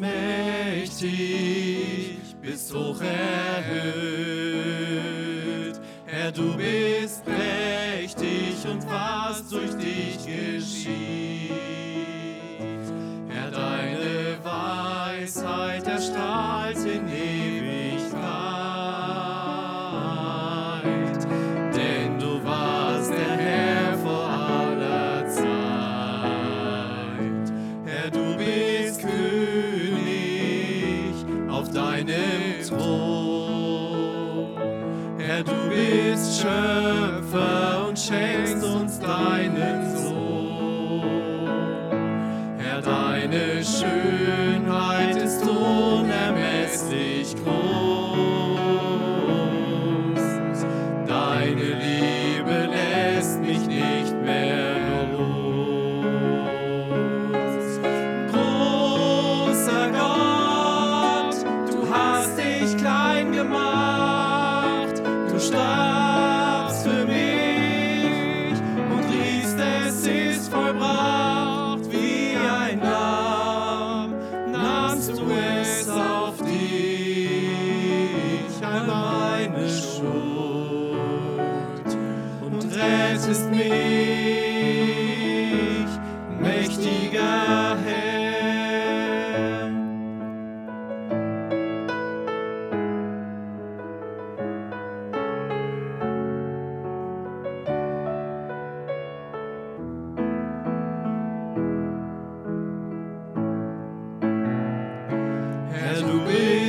Mächtig, bist hoch erhöht. Herr, du bist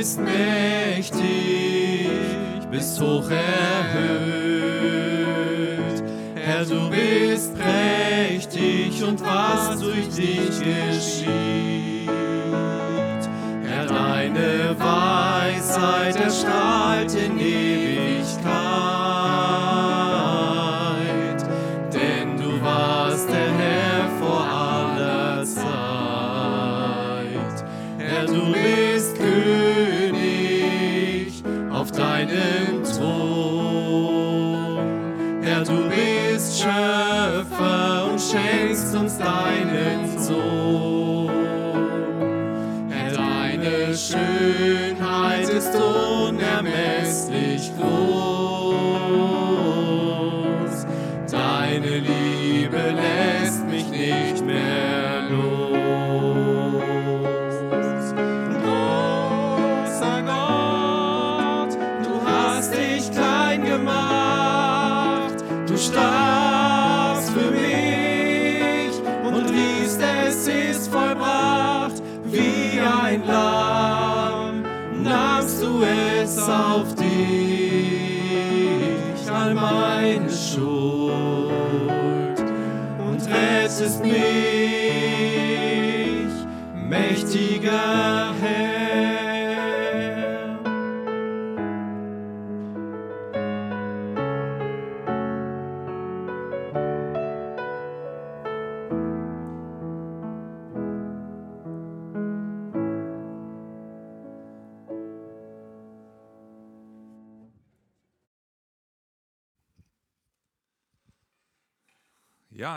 bist mächtig, bist hoch erhöht. Herr, du bist prächtig und was durch dich geschieht. Herr, deine Weisheit erstrahlt in Ewigkeit. change.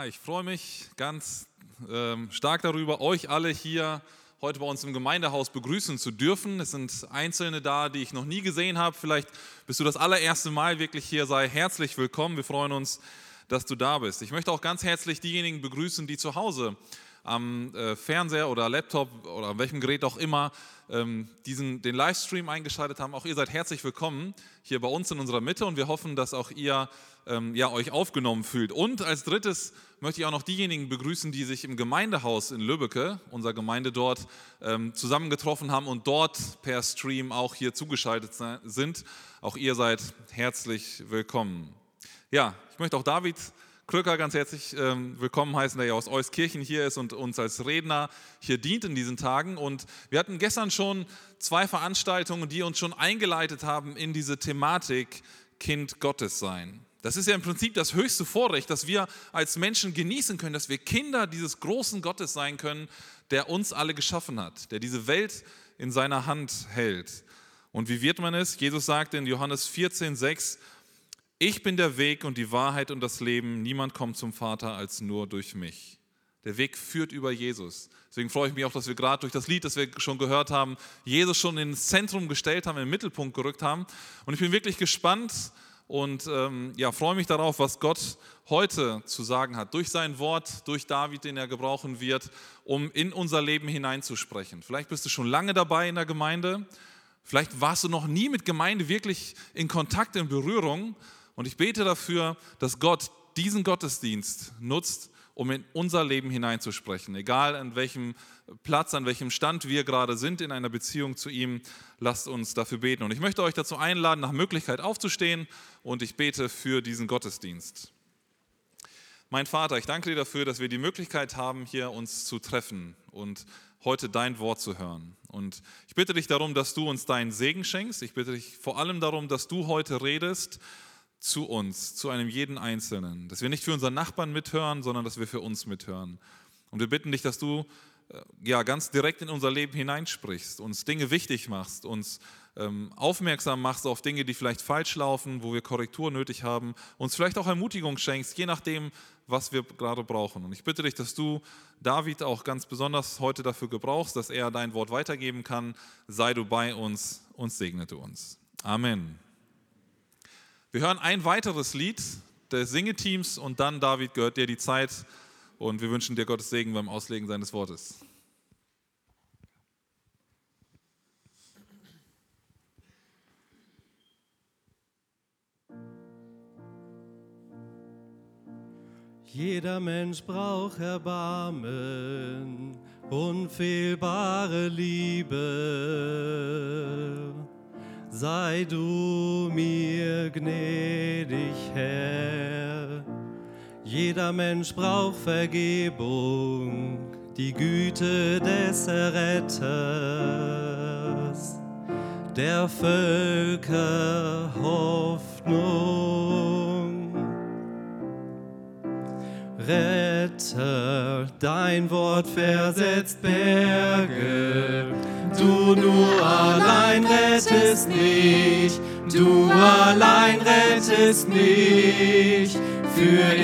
Ich freue mich ganz ähm, stark darüber, euch alle hier heute bei uns im Gemeindehaus begrüßen zu dürfen. Es sind Einzelne da, die ich noch nie gesehen habe. Vielleicht bist du das allererste Mal wirklich hier. Sei herzlich willkommen. Wir freuen uns, dass du da bist. Ich möchte auch ganz herzlich diejenigen begrüßen, die zu Hause am äh, Fernseher oder Laptop oder an welchem Gerät auch immer ähm, diesen, den Livestream eingeschaltet haben. Auch ihr seid herzlich willkommen hier bei uns in unserer Mitte und wir hoffen, dass auch ihr ähm, ja, euch aufgenommen fühlt. Und als drittes möchte ich auch noch diejenigen begrüßen, die sich im Gemeindehaus in Lübbecke, unserer Gemeinde dort, ähm, zusammengetroffen haben und dort per Stream auch hier zugeschaltet sind. Auch ihr seid herzlich willkommen. Ja, ich möchte auch David Krücker ganz herzlich ähm, willkommen heißen, der ja aus Euskirchen hier ist und uns als Redner hier dient in diesen Tagen. Und wir hatten gestern schon zwei Veranstaltungen, die uns schon eingeleitet haben in diese Thematik Kind Gottes sein. Das ist ja im Prinzip das höchste Vorrecht, dass wir als Menschen genießen können, dass wir Kinder dieses großen Gottes sein können, der uns alle geschaffen hat, der diese Welt in seiner Hand hält. Und wie wird man es? Jesus sagt in Johannes 14, 6, ich bin der Weg und die Wahrheit und das Leben. Niemand kommt zum Vater als nur durch mich. Der Weg führt über Jesus. Deswegen freue ich mich auch, dass wir gerade durch das Lied, das wir schon gehört haben, Jesus schon ins Zentrum gestellt haben, in den Mittelpunkt gerückt haben. Und ich bin wirklich gespannt und ähm, ja, freue mich darauf, was Gott heute zu sagen hat, durch sein Wort, durch David, den er gebrauchen wird, um in unser Leben hineinzusprechen. Vielleicht bist du schon lange dabei in der Gemeinde, vielleicht warst du noch nie mit Gemeinde wirklich in Kontakt, in Berührung. Und ich bete dafür, dass Gott diesen Gottesdienst nutzt, um in unser Leben hineinzusprechen. Egal an welchem Platz, an welchem Stand wir gerade sind in einer Beziehung zu ihm, lasst uns dafür beten. Und ich möchte euch dazu einladen, nach Möglichkeit aufzustehen und ich bete für diesen Gottesdienst. Mein Vater, ich danke dir dafür, dass wir die Möglichkeit haben, hier uns zu treffen und heute dein Wort zu hören. Und ich bitte dich darum, dass du uns deinen Segen schenkst. Ich bitte dich vor allem darum, dass du heute redest zu uns, zu einem jeden Einzelnen. Dass wir nicht für unseren Nachbarn mithören, sondern dass wir für uns mithören. Und wir bitten dich, dass du äh, ja, ganz direkt in unser Leben hineinsprichst, uns Dinge wichtig machst, uns ähm, aufmerksam machst auf Dinge, die vielleicht falsch laufen, wo wir Korrektur nötig haben, uns vielleicht auch Ermutigung schenkst, je nachdem, was wir gerade brauchen. Und ich bitte dich, dass du David auch ganz besonders heute dafür gebrauchst, dass er dein Wort weitergeben kann. Sei du bei uns und segne du uns. Amen. Wir hören ein weiteres Lied des Singeteams und dann, David, gehört dir die Zeit und wir wünschen dir Gottes Segen beim Auslegen seines Wortes. Jeder Mensch braucht Erbarmen, unfehlbare Liebe sei du mir gnädig, Herr. Jeder Mensch braucht Vergebung, die Güte des Erretters, der Völker Hoffnung. Retter, dein Wort versetzt Berge, Du nur allein rettest mich, du allein rettest mich. Für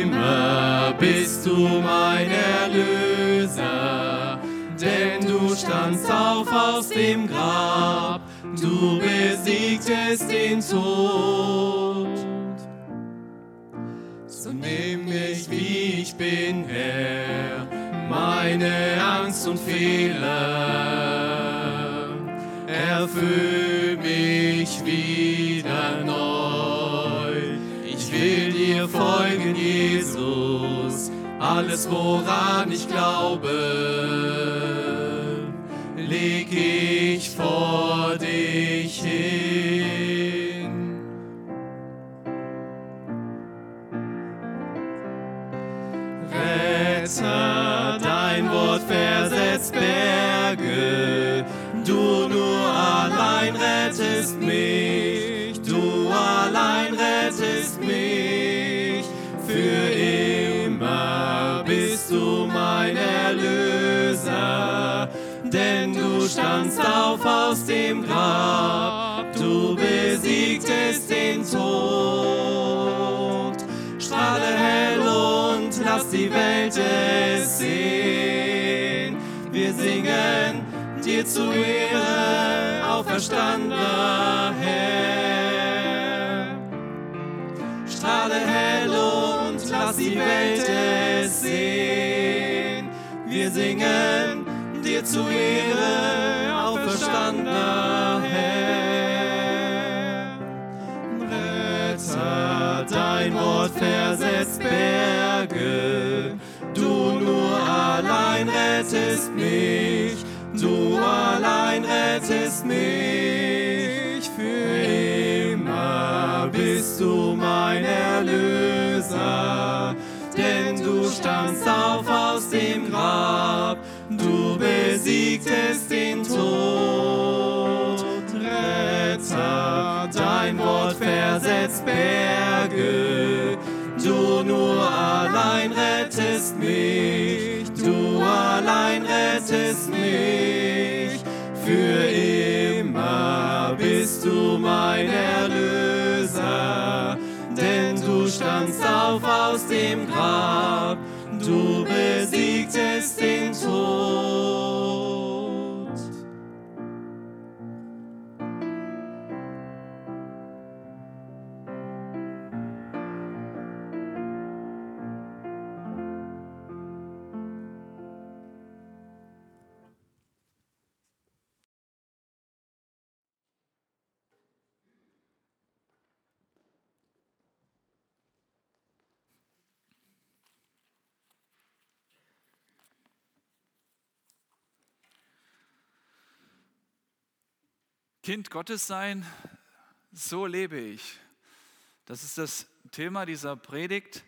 immer bist du mein Erlöser, denn du standst auf aus dem Grab, du besiegtest den Tod. So nimm mich, wie ich bin, Herr, meine Angst und Fehler erfüll mich wieder neu. Ich will dir folgen, Jesus, alles woran ich glaube, leg ich vor dich hin. Retter, rettest mich, du allein rettest mich, für immer bist du mein Erlöser, denn du standst auf aus dem Grab, du besiegtest den Tod. Strahle hell und lass die Welt es sehen, wir singen dir zu Ehre, auferstandener Herr. Strahle hell und lass die Welt es sehen. Wir singen dir zu Ehre, auferstandener Herr. Retter, dein Wort versetzt Berge, du nur allein rettest mich Du allein rettest mich, für immer bist du mein Erlöser. Denn du standst auf aus dem Grab, du besiegtest den Tod. Retter, dein Wort versetzt Berge, allein rettest mich, für immer bist du mein Erlöser, denn du standst auf aus dem Grab, du besiegtest den Tod. Kind Gottes sein, so lebe ich. Das ist das Thema dieser Predigt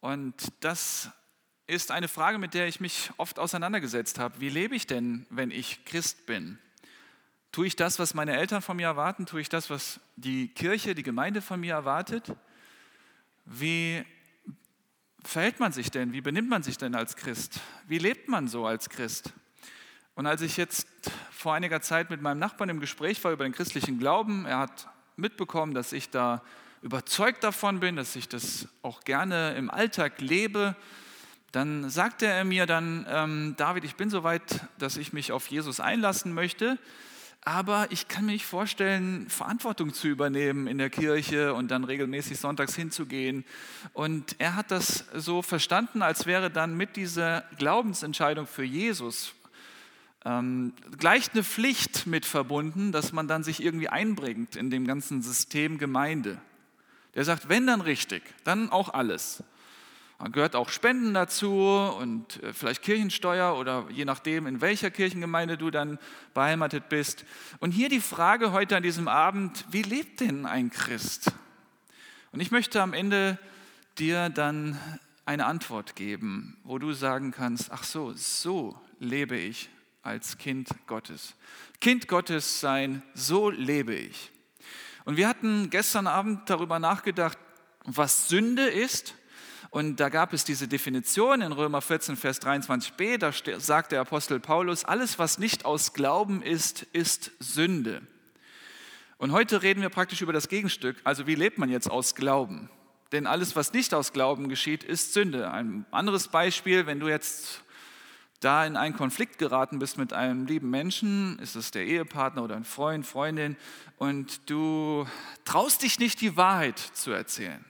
und das ist eine Frage, mit der ich mich oft auseinandergesetzt habe. Wie lebe ich denn, wenn ich Christ bin? Tue ich das, was meine Eltern von mir erwarten? Tue ich das, was die Kirche, die Gemeinde von mir erwartet? Wie verhält man sich denn? Wie benimmt man sich denn als Christ? Wie lebt man so als Christ? Und als ich jetzt vor einiger Zeit mit meinem Nachbarn im Gespräch war über den christlichen Glauben, er hat mitbekommen, dass ich da überzeugt davon bin, dass ich das auch gerne im Alltag lebe, dann sagte er mir dann, ähm, David, ich bin so weit, dass ich mich auf Jesus einlassen möchte, aber ich kann mir nicht vorstellen, Verantwortung zu übernehmen in der Kirche und dann regelmäßig sonntags hinzugehen. Und er hat das so verstanden, als wäre dann mit dieser Glaubensentscheidung für Jesus ähm, gleich eine Pflicht mit verbunden, dass man dann sich irgendwie einbringt in dem ganzen System Gemeinde. Der sagt, wenn dann richtig, dann auch alles. Da gehört auch Spenden dazu und äh, vielleicht Kirchensteuer oder je nachdem, in welcher Kirchengemeinde du dann beheimatet bist. Und hier die Frage heute an diesem Abend, wie lebt denn ein Christ? Und ich möchte am Ende dir dann eine Antwort geben, wo du sagen kannst, ach so, so lebe ich als Kind Gottes. Kind Gottes sein, so lebe ich. Und wir hatten gestern Abend darüber nachgedacht, was Sünde ist. Und da gab es diese Definition in Römer 14, Vers 23b, da sagt der Apostel Paulus, alles, was nicht aus Glauben ist, ist Sünde. Und heute reden wir praktisch über das Gegenstück, also wie lebt man jetzt aus Glauben? Denn alles, was nicht aus Glauben geschieht, ist Sünde. Ein anderes Beispiel, wenn du jetzt da in einen Konflikt geraten bist mit einem lieben Menschen, ist es der Ehepartner oder ein Freund, Freundin, und du traust dich nicht, die Wahrheit zu erzählen.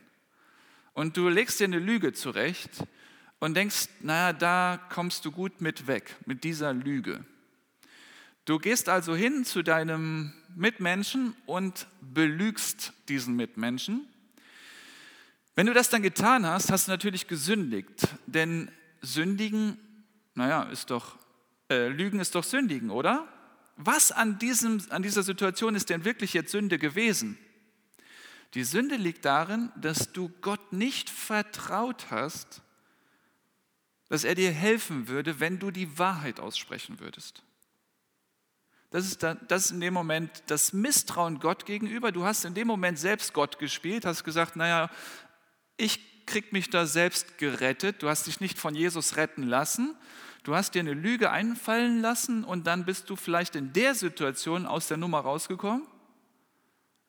Und du legst dir eine Lüge zurecht und denkst, naja, da kommst du gut mit weg, mit dieser Lüge. Du gehst also hin zu deinem Mitmenschen und belügst diesen Mitmenschen. Wenn du das dann getan hast, hast du natürlich gesündigt, denn sündigen naja, ist doch, äh, Lügen ist doch Sündigen, oder? Was an, diesem, an dieser Situation ist denn wirklich jetzt Sünde gewesen? Die Sünde liegt darin, dass du Gott nicht vertraut hast, dass er dir helfen würde, wenn du die Wahrheit aussprechen würdest. Das ist, dann, das ist in dem Moment das Misstrauen Gott gegenüber. Du hast in dem Moment selbst Gott gespielt, hast gesagt, naja, ich krieg mich da selbst gerettet. Du hast dich nicht von Jesus retten lassen. Du hast dir eine Lüge einfallen lassen und dann bist du vielleicht in der Situation aus der Nummer rausgekommen.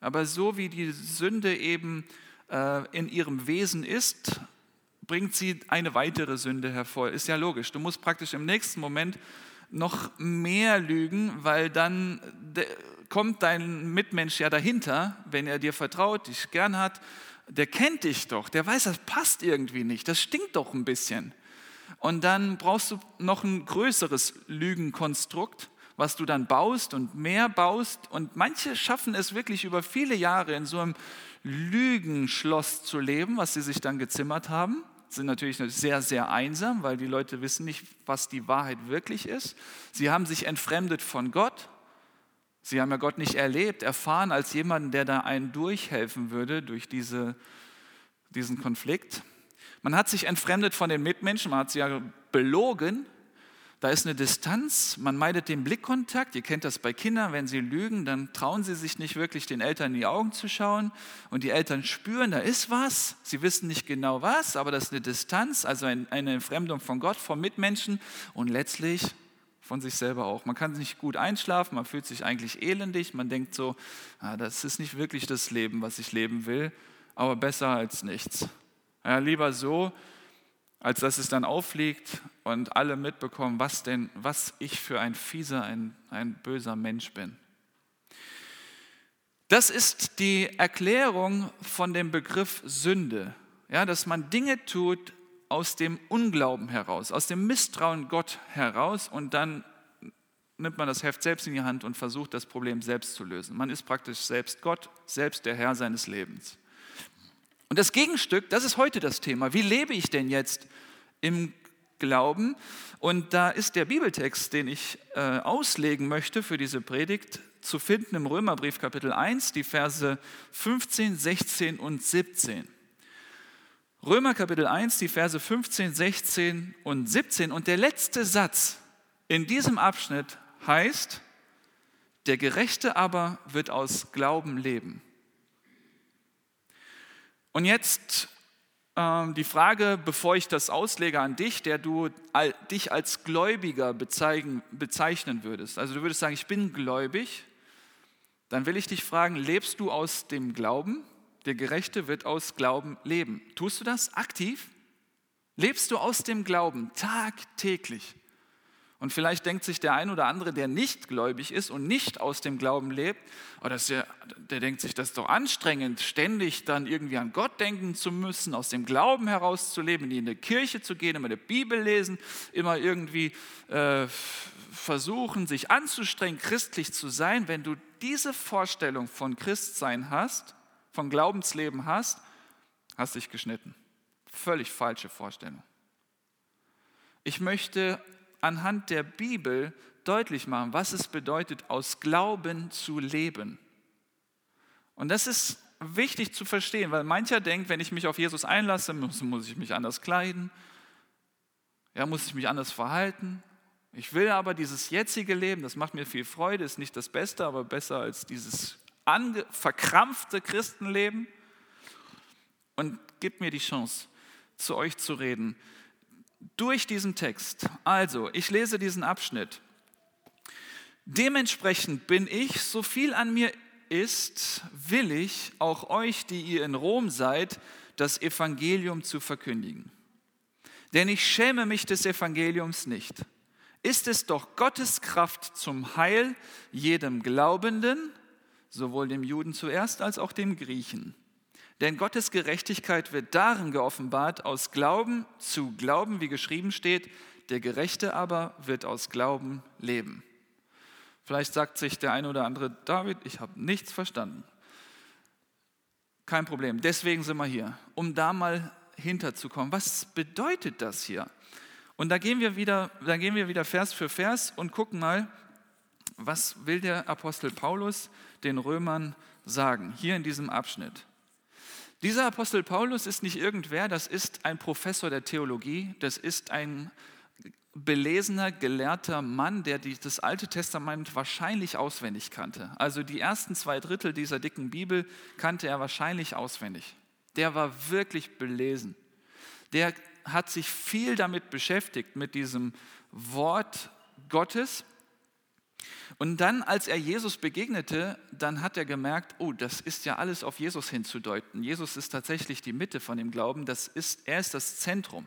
Aber so wie die Sünde eben äh, in ihrem Wesen ist, bringt sie eine weitere Sünde hervor. Ist ja logisch. Du musst praktisch im nächsten Moment noch mehr lügen, weil dann kommt dein Mitmensch ja dahinter, wenn er dir vertraut, dich gern hat der kennt dich doch, der weiß, das passt irgendwie nicht, das stinkt doch ein bisschen. Und dann brauchst du noch ein größeres Lügenkonstrukt, was du dann baust und mehr baust. Und manche schaffen es wirklich über viele Jahre in so einem Lügenschloss zu leben, was sie sich dann gezimmert haben. Sind natürlich sehr, sehr einsam, weil die Leute wissen nicht, was die Wahrheit wirklich ist. Sie haben sich entfremdet von Gott Sie haben ja Gott nicht erlebt, erfahren als jemanden, der da einen durchhelfen würde durch diese, diesen Konflikt. Man hat sich entfremdet von den Mitmenschen, man hat sie ja belogen. Da ist eine Distanz, man meidet den Blickkontakt. Ihr kennt das bei Kindern, wenn sie lügen, dann trauen sie sich nicht wirklich den Eltern in die Augen zu schauen. Und die Eltern spüren, da ist was. Sie wissen nicht genau was, aber das ist eine Distanz, also eine Entfremdung von Gott, vom Mitmenschen. Und letztlich von sich selber auch. Man kann nicht gut einschlafen, man fühlt sich eigentlich elendig, man denkt so, ah, das ist nicht wirklich das Leben, was ich leben will, aber besser als nichts. Ja, lieber so, als dass es dann auffliegt und alle mitbekommen, was denn, was ich für ein fieser, ein, ein böser Mensch bin. Das ist die Erklärung von dem Begriff Sünde, ja, dass man Dinge tut aus dem Unglauben heraus, aus dem Misstrauen Gott heraus und dann nimmt man das Heft selbst in die Hand und versucht, das Problem selbst zu lösen. Man ist praktisch selbst Gott, selbst der Herr seines Lebens. Und das Gegenstück, das ist heute das Thema. Wie lebe ich denn jetzt im Glauben? Und da ist der Bibeltext, den ich äh, auslegen möchte für diese Predigt, zu finden im Römerbrief Kapitel 1, die Verse 15, 16 und 17. Römer Kapitel 1, die Verse 15, 16 und 17. Und der letzte Satz in diesem Abschnitt heißt, der Gerechte aber wird aus Glauben leben. Und jetzt äh, die Frage, bevor ich das auslege an dich, der du all, dich als Gläubiger bezeichnen, bezeichnen würdest. Also du würdest sagen, ich bin gläubig. Dann will ich dich fragen, lebst du aus dem Glauben? Der Gerechte wird aus Glauben leben. Tust du das aktiv? Lebst du aus dem Glauben tagtäglich? Und vielleicht denkt sich der ein oder andere, der nicht gläubig ist und nicht aus dem Glauben lebt, oh, der, der denkt sich, das ist doch anstrengend, ständig dann irgendwie an Gott denken zu müssen, aus dem Glauben herauszuleben, in die Kirche zu gehen, immer die Bibel lesen, immer irgendwie äh, versuchen, sich anzustrengen, christlich zu sein. Wenn du diese Vorstellung von Christsein hast, von Glaubensleben hast, hast dich geschnitten. Völlig falsche Vorstellung. Ich möchte anhand der Bibel deutlich machen, was es bedeutet, aus Glauben zu leben. Und das ist wichtig zu verstehen, weil mancher denkt, wenn ich mich auf Jesus einlasse, muss, muss ich mich anders kleiden, ja, muss ich mich anders verhalten. Ich will aber dieses jetzige Leben, das macht mir viel Freude, ist nicht das Beste, aber besser als dieses verkrampfte Christenleben. Und gibt mir die Chance, zu euch zu reden durch diesen Text. Also, ich lese diesen Abschnitt. Dementsprechend bin ich, so viel an mir ist, will ich auch euch, die ihr in Rom seid, das Evangelium zu verkündigen. Denn ich schäme mich des Evangeliums nicht. Ist es doch Gottes Kraft zum Heil jedem Glaubenden, sowohl dem Juden zuerst als auch dem Griechen. Denn Gottes Gerechtigkeit wird darin geoffenbart, aus Glauben zu Glauben, wie geschrieben steht, der Gerechte aber wird aus Glauben leben. Vielleicht sagt sich der eine oder andere, David, ich habe nichts verstanden. Kein Problem, deswegen sind wir hier, um da mal hinterzukommen. Was bedeutet das hier? Und da gehen wir wieder, da gehen wir wieder Vers für Vers und gucken mal, was will der Apostel Paulus den Römern sagen, hier in diesem Abschnitt. Dieser Apostel Paulus ist nicht irgendwer, das ist ein Professor der Theologie, das ist ein belesener, gelehrter Mann, der das Alte Testament wahrscheinlich auswendig kannte. Also die ersten zwei Drittel dieser dicken Bibel kannte er wahrscheinlich auswendig. Der war wirklich belesen. Der hat sich viel damit beschäftigt, mit diesem Wort Gottes und dann, als er Jesus begegnete, dann hat er gemerkt, oh, das ist ja alles auf Jesus hinzudeuten. Jesus ist tatsächlich die Mitte von dem Glauben, das ist, er ist das Zentrum.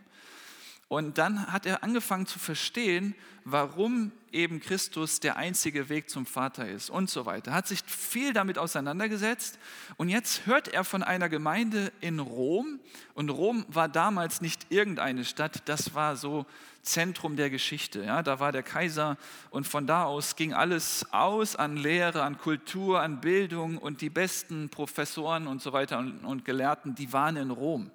Und dann hat er angefangen zu verstehen, warum eben Christus der einzige Weg zum Vater ist und so weiter. Er hat sich viel damit auseinandergesetzt und jetzt hört er von einer Gemeinde in Rom und Rom war damals nicht irgendeine Stadt, das war so Zentrum der Geschichte. Ja, da war der Kaiser und von da aus ging alles aus an Lehre, an Kultur, an Bildung und die besten Professoren und so weiter und, und Gelehrten, die waren in Rom.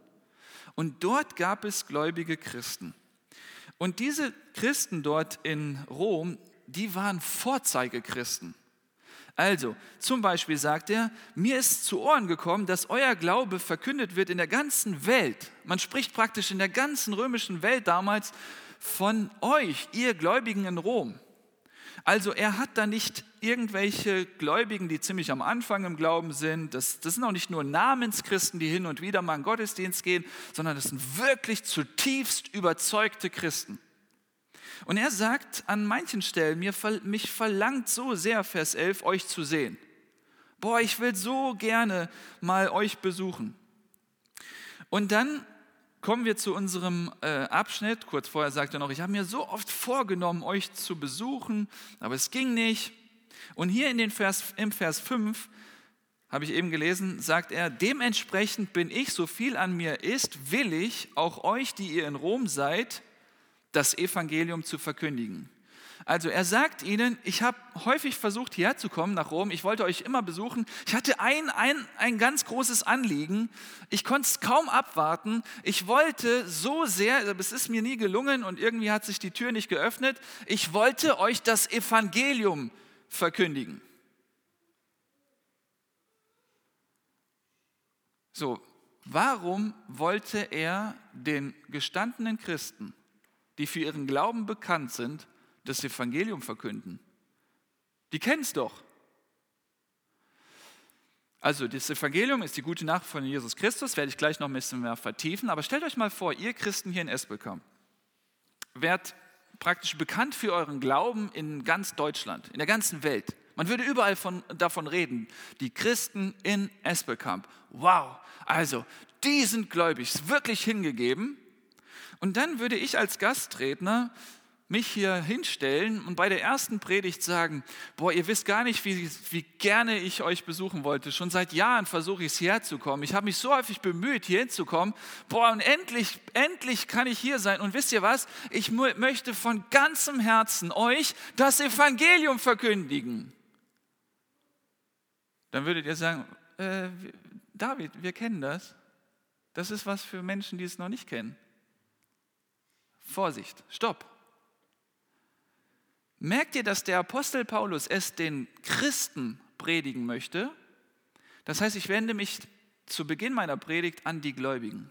Und dort gab es gläubige Christen. Und diese Christen dort in Rom, die waren Vorzeigechristen. Also, zum Beispiel sagt er, mir ist zu Ohren gekommen, dass euer Glaube verkündet wird in der ganzen Welt. Man spricht praktisch in der ganzen römischen Welt damals von euch, ihr Gläubigen in Rom. Also er hat da nicht irgendwelche Gläubigen, die ziemlich am Anfang im Glauben sind. Das, das sind auch nicht nur Namenschristen, die hin und wieder mal in Gottesdienst gehen, sondern das sind wirklich zutiefst überzeugte Christen. Und er sagt an manchen Stellen, mir, mich verlangt so sehr, Vers 11, euch zu sehen. Boah, ich will so gerne mal euch besuchen. Und dann kommen wir zu unserem äh, Abschnitt. Kurz vorher sagt er noch, ich habe mir so oft vorgenommen, euch zu besuchen, aber es ging nicht. Und hier in den Vers, im Vers 5 habe ich eben gelesen, sagt er, dementsprechend bin ich, so viel an mir ist, willig, auch euch, die ihr in Rom seid, das Evangelium zu verkündigen. Also er sagt ihnen, ich habe häufig versucht, hierher zu kommen nach Rom. Ich wollte euch immer besuchen. Ich hatte ein, ein, ein ganz großes Anliegen. Ich konnte es kaum abwarten. Ich wollte so sehr, aber es ist mir nie gelungen und irgendwie hat sich die Tür nicht geöffnet. Ich wollte euch das Evangelium verkündigen. So, warum wollte er den gestandenen Christen, die für ihren Glauben bekannt sind, das Evangelium verkünden? Die kennen es doch. Also das Evangelium ist die gute Nachricht von Jesus Christus, werde ich gleich noch ein bisschen mehr vertiefen. Aber stellt euch mal vor, ihr Christen hier in Esbekamp, werdet praktisch bekannt für euren Glauben in ganz Deutschland, in der ganzen Welt. Man würde überall von, davon reden. Die Christen in Espelkamp. Wow, also die sind gläubig, wirklich hingegeben. Und dann würde ich als Gastredner mich hier hinstellen und bei der ersten Predigt sagen, boah, ihr wisst gar nicht, wie, wie gerne ich euch besuchen wollte. Schon seit Jahren versuche ich es herzukommen. Ich habe mich so häufig bemüht, hier hinzukommen. Boah, und endlich, endlich kann ich hier sein. Und wisst ihr was? Ich möchte von ganzem Herzen euch das Evangelium verkündigen. Dann würdet ihr sagen, äh, David, wir kennen das. Das ist was für Menschen, die es noch nicht kennen. Vorsicht, stopp. Merkt ihr, dass der Apostel Paulus es den Christen predigen möchte? Das heißt, ich wende mich zu Beginn meiner Predigt an die Gläubigen.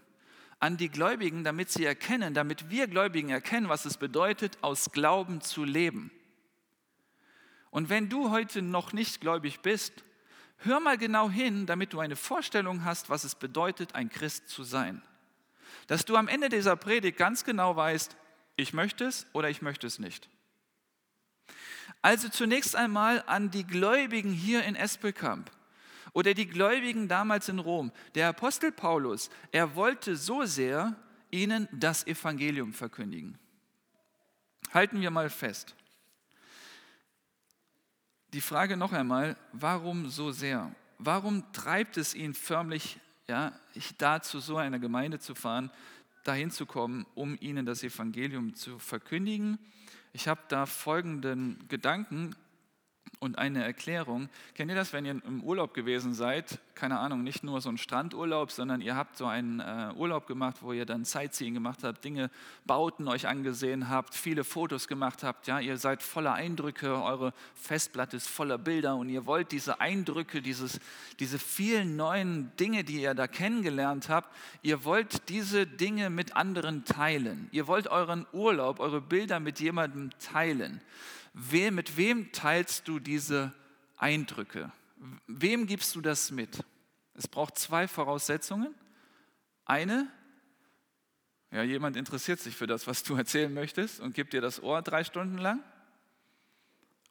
An die Gläubigen, damit sie erkennen, damit wir Gläubigen erkennen, was es bedeutet, aus Glauben zu leben. Und wenn du heute noch nicht gläubig bist, hör mal genau hin, damit du eine Vorstellung hast, was es bedeutet, ein Christ zu sein. Dass du am Ende dieser Predigt ganz genau weißt, ich möchte es oder ich möchte es nicht. Also zunächst einmal an die Gläubigen hier in Espelkamp oder die Gläubigen damals in Rom. Der Apostel Paulus, er wollte so sehr ihnen das Evangelium verkündigen. Halten wir mal fest. Die Frage noch einmal, warum so sehr? Warum treibt es ihn förmlich ja, dazu, so einer Gemeinde zu fahren, dahin zu kommen, um ihnen das Evangelium zu verkündigen? Ich habe da folgenden Gedanken und eine Erklärung. Kennt ihr das, wenn ihr im Urlaub gewesen seid? Keine Ahnung, nicht nur so ein Strandurlaub, sondern ihr habt so einen äh, Urlaub gemacht, wo ihr dann Sightseeing gemacht habt, Dinge, Bauten euch angesehen habt, viele Fotos gemacht habt. Ja, ihr seid voller Eindrücke, eure Festplatte ist voller Bilder und ihr wollt diese Eindrücke, dieses, diese vielen neuen Dinge, die ihr da kennengelernt habt, ihr wollt diese Dinge mit anderen teilen. Ihr wollt euren Urlaub, eure Bilder mit jemandem teilen. We, mit wem teilst du diese Eindrücke? Wem gibst du das mit? Es braucht zwei Voraussetzungen. Eine, ja, jemand interessiert sich für das, was du erzählen möchtest und gibt dir das Ohr drei Stunden lang.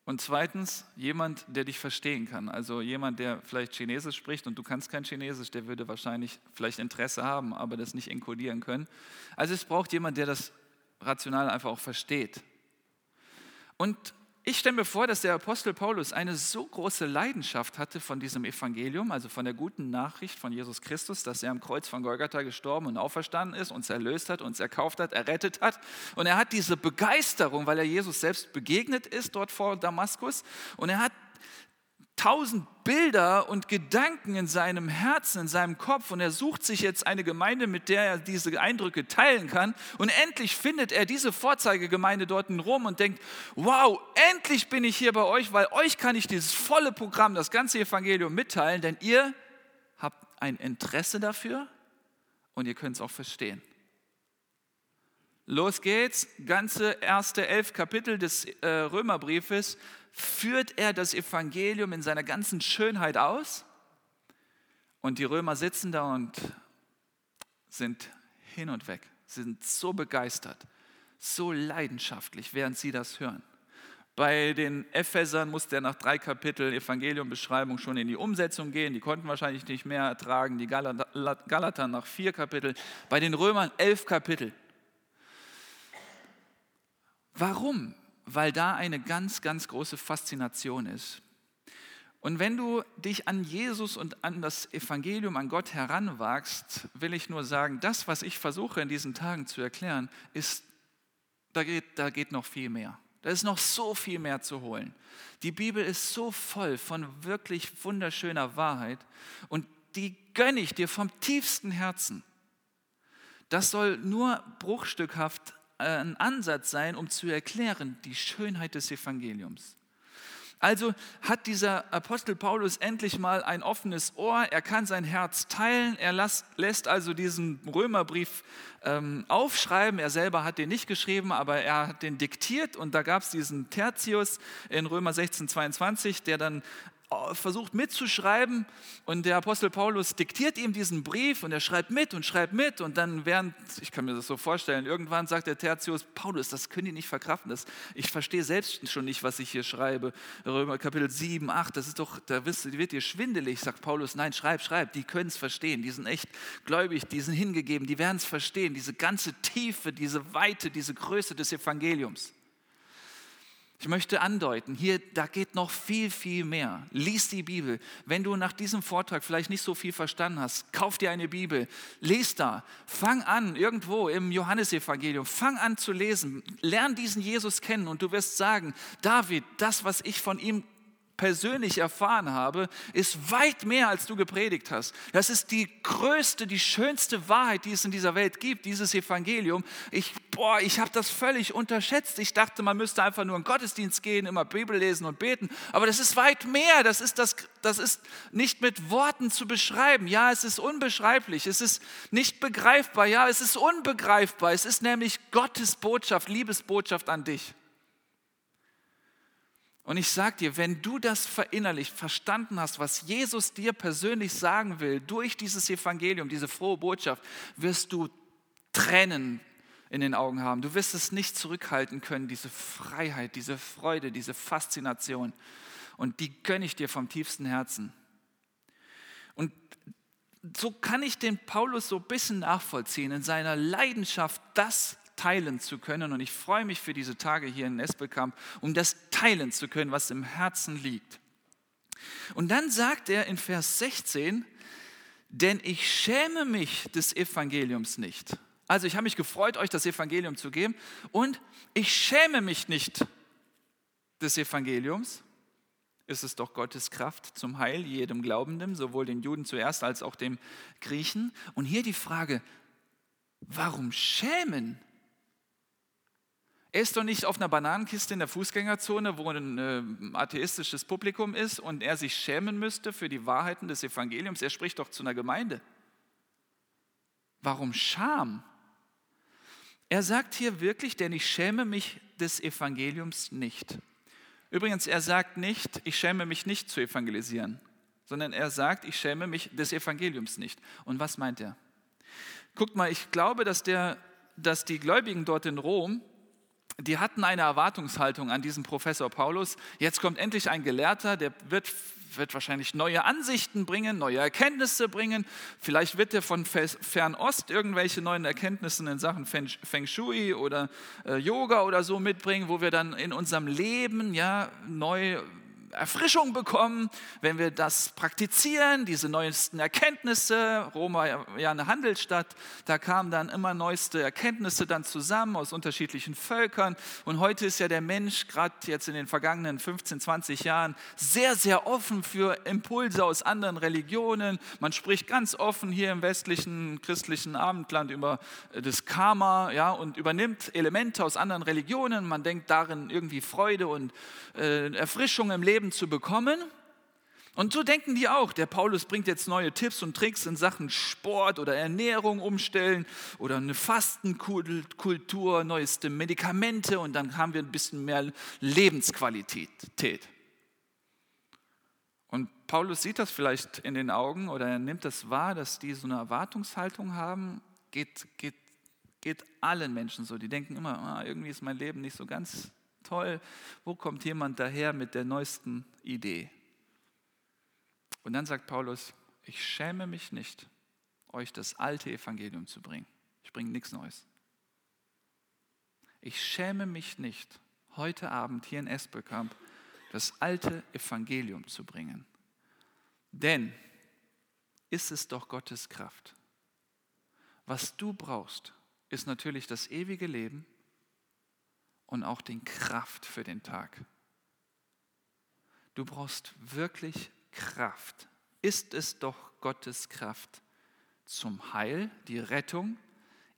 Und zweitens, jemand, der dich verstehen kann. Also jemand, der vielleicht Chinesisch spricht und du kannst kein Chinesisch, der würde wahrscheinlich vielleicht Interesse haben, aber das nicht enkodieren können. Also es braucht jemand, der das rational einfach auch versteht. Und ich stelle mir vor, dass der Apostel Paulus eine so große Leidenschaft hatte von diesem Evangelium, also von der guten Nachricht von Jesus Christus, dass er am Kreuz von Golgatha gestorben und auferstanden ist, uns erlöst hat, uns erkauft hat, errettet hat. Und er hat diese Begeisterung, weil er Jesus selbst begegnet ist dort vor Damaskus. Und er hat tausend Bilder und Gedanken in seinem Herzen, in seinem Kopf und er sucht sich jetzt eine Gemeinde, mit der er diese Eindrücke teilen kann. Und endlich findet er diese Vorzeigegemeinde dort in Rom und denkt, wow, endlich bin ich hier bei euch, weil euch kann ich dieses volle Programm, das ganze Evangelium mitteilen, denn ihr habt ein Interesse dafür und ihr könnt es auch verstehen. Los geht's, ganze erste elf Kapitel des äh, Römerbriefes führt er das Evangelium in seiner ganzen Schönheit aus. Und die Römer sitzen da und sind hin und weg, sind so begeistert, so leidenschaftlich, während sie das hören. Bei den Ephesern musste er nach drei Kapiteln Evangeliumbeschreibung schon in die Umsetzung gehen. Die konnten wahrscheinlich nicht mehr ertragen. Die Galater nach vier Kapiteln. Bei den Römern elf Kapitel. Warum? Weil da eine ganz, ganz große Faszination ist. Und wenn du dich an Jesus und an das Evangelium, an Gott heranwagst, will ich nur sagen, das, was ich versuche in diesen Tagen zu erklären, ist, da geht, da geht noch viel mehr. Da ist noch so viel mehr zu holen. Die Bibel ist so voll von wirklich wunderschöner Wahrheit und die gönne ich dir vom tiefsten Herzen. Das soll nur bruchstückhaft ein Ansatz sein, um zu erklären die Schönheit des Evangeliums. Also hat dieser Apostel Paulus endlich mal ein offenes Ohr, er kann sein Herz teilen, er lässt also diesen Römerbrief ähm, aufschreiben. Er selber hat den nicht geschrieben, aber er hat den diktiert und da gab es diesen Tertius in Römer 16, 22, der dann versucht mitzuschreiben und der Apostel Paulus diktiert ihm diesen Brief und er schreibt mit und schreibt mit und dann während, ich kann mir das so vorstellen, irgendwann sagt der Tertius, Paulus, das können die nicht verkraften, das, ich verstehe selbst schon nicht, was ich hier schreibe. Römer Kapitel 7, 8, das ist doch, da wird dir schwindelig, sagt Paulus, nein, schreib, schreib, die können es verstehen, die sind echt gläubig, die sind hingegeben, die werden es verstehen, diese ganze Tiefe, diese Weite, diese Größe des Evangeliums. Ich möchte andeuten, hier, da geht noch viel, viel mehr. Lies die Bibel. Wenn du nach diesem Vortrag vielleicht nicht so viel verstanden hast, kauf dir eine Bibel, lies da, fang an, irgendwo im Johannesevangelium, fang an zu lesen, lern diesen Jesus kennen und du wirst sagen, David, das, was ich von ihm persönlich erfahren habe, ist weit mehr, als du gepredigt hast. Das ist die größte, die schönste Wahrheit, die es in dieser Welt gibt, dieses Evangelium. Ich, boah, ich habe das völlig unterschätzt. Ich dachte, man müsste einfach nur in Gottesdienst gehen, immer Bibel lesen und beten. Aber das ist weit mehr. Das ist, das, das ist nicht mit Worten zu beschreiben. Ja, es ist unbeschreiblich. Es ist nicht begreifbar. Ja, es ist unbegreifbar. Es ist nämlich Gottes Botschaft, Liebesbotschaft an dich. Und ich sage dir, wenn du das verinnerlicht, verstanden hast, was Jesus dir persönlich sagen will, durch dieses Evangelium, diese frohe Botschaft, wirst du Tränen in den Augen haben. Du wirst es nicht zurückhalten können, diese Freiheit, diese Freude, diese Faszination. Und die gönne ich dir vom tiefsten Herzen. Und so kann ich den Paulus so ein bisschen nachvollziehen in seiner Leidenschaft, das teilen zu können. Und ich freue mich für diese Tage hier in Espelkamp, um das teilen zu können, was im Herzen liegt. Und dann sagt er in Vers 16, denn ich schäme mich des Evangeliums nicht. Also ich habe mich gefreut, euch das Evangelium zu geben und ich schäme mich nicht des Evangeliums. Ist es doch Gottes Kraft zum Heil jedem Glaubenden, sowohl den Juden zuerst als auch dem Griechen. Und hier die Frage, warum schämen? Er ist doch nicht auf einer Bananenkiste in der Fußgängerzone, wo ein äh, atheistisches Publikum ist und er sich schämen müsste für die Wahrheiten des Evangeliums. Er spricht doch zu einer Gemeinde. Warum Scham? Er sagt hier wirklich, denn ich schäme mich des Evangeliums nicht. Übrigens, er sagt nicht, ich schäme mich nicht zu evangelisieren, sondern er sagt, ich schäme mich des Evangeliums nicht. Und was meint er? Guckt mal, ich glaube, dass, der, dass die Gläubigen dort in Rom die hatten eine Erwartungshaltung an diesen Professor Paulus. Jetzt kommt endlich ein Gelehrter, der wird, wird wahrscheinlich neue Ansichten bringen, neue Erkenntnisse bringen. Vielleicht wird er von Fernost irgendwelche neuen Erkenntnisse in Sachen Feng Shui oder äh, Yoga oder so mitbringen, wo wir dann in unserem Leben ja neu Erfrischung bekommen, wenn wir das praktizieren, diese neuesten Erkenntnisse. Rom war ja eine Handelsstadt, da kamen dann immer neueste Erkenntnisse dann zusammen aus unterschiedlichen Völkern. Und heute ist ja der Mensch, gerade jetzt in den vergangenen 15, 20 Jahren, sehr, sehr offen für Impulse aus anderen Religionen. Man spricht ganz offen hier im westlichen christlichen Abendland über das Karma ja, und übernimmt Elemente aus anderen Religionen. Man denkt darin irgendwie Freude und äh, Erfrischung im Leben Leben zu bekommen. Und so denken die auch. Der Paulus bringt jetzt neue Tipps und Tricks in Sachen Sport oder Ernährung umstellen oder eine Fastenkultur, neueste Medikamente und dann haben wir ein bisschen mehr Lebensqualität. Und Paulus sieht das vielleicht in den Augen oder er nimmt das wahr, dass die so eine Erwartungshaltung haben. Geht, geht, geht allen Menschen so. Die denken immer, ah, irgendwie ist mein Leben nicht so ganz Toll, wo kommt jemand daher mit der neuesten Idee? Und dann sagt Paulus, ich schäme mich nicht, euch das alte Evangelium zu bringen. Ich bringe nichts Neues. Ich schäme mich nicht, heute Abend hier in Espelkamp das alte Evangelium zu bringen. Denn ist es doch Gottes Kraft. Was du brauchst, ist natürlich das ewige Leben und auch den Kraft für den Tag. Du brauchst wirklich Kraft. Ist es doch Gottes Kraft zum Heil, die Rettung,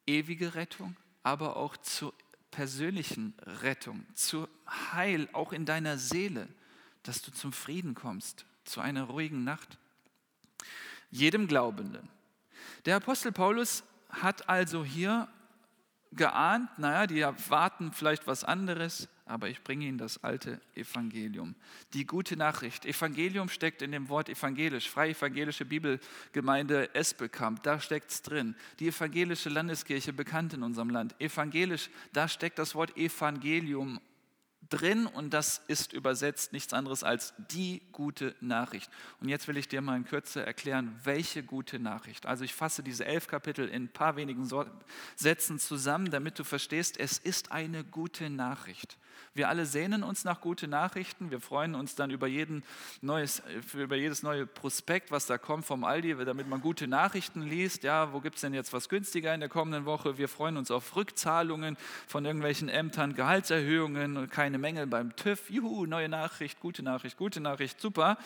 ewige Rettung, aber auch zur persönlichen Rettung, zu Heil auch in deiner Seele, dass du zum Frieden kommst, zu einer ruhigen Nacht. Jedem Glaubenden. Der Apostel Paulus hat also hier geahnt, naja, die erwarten vielleicht was anderes, aber ich bringe Ihnen das alte Evangelium. Die gute Nachricht. Evangelium steckt in dem Wort evangelisch. Freie Evangelische Bibelgemeinde Espelkamp, da steckt es drin. Die evangelische Landeskirche, bekannt in unserem Land. Evangelisch, da steckt das Wort Evangelium drin und das ist übersetzt nichts anderes als die gute Nachricht. Und jetzt will ich dir mal in Kürze erklären, welche gute Nachricht. Also ich fasse diese elf Kapitel in ein paar wenigen Sätzen zusammen, damit du verstehst, es ist eine gute Nachricht. Wir alle sehnen uns nach guten Nachrichten. Wir freuen uns dann über, jeden neues, über jedes neue Prospekt, was da kommt vom Aldi, damit man gute Nachrichten liest. Ja, wo gibt es denn jetzt was günstiger in der kommenden Woche? Wir freuen uns auf Rückzahlungen von irgendwelchen Ämtern, Gehaltserhöhungen, keine Mängel beim TÜV. Juhu, neue Nachricht, gute Nachricht, gute Nachricht, super.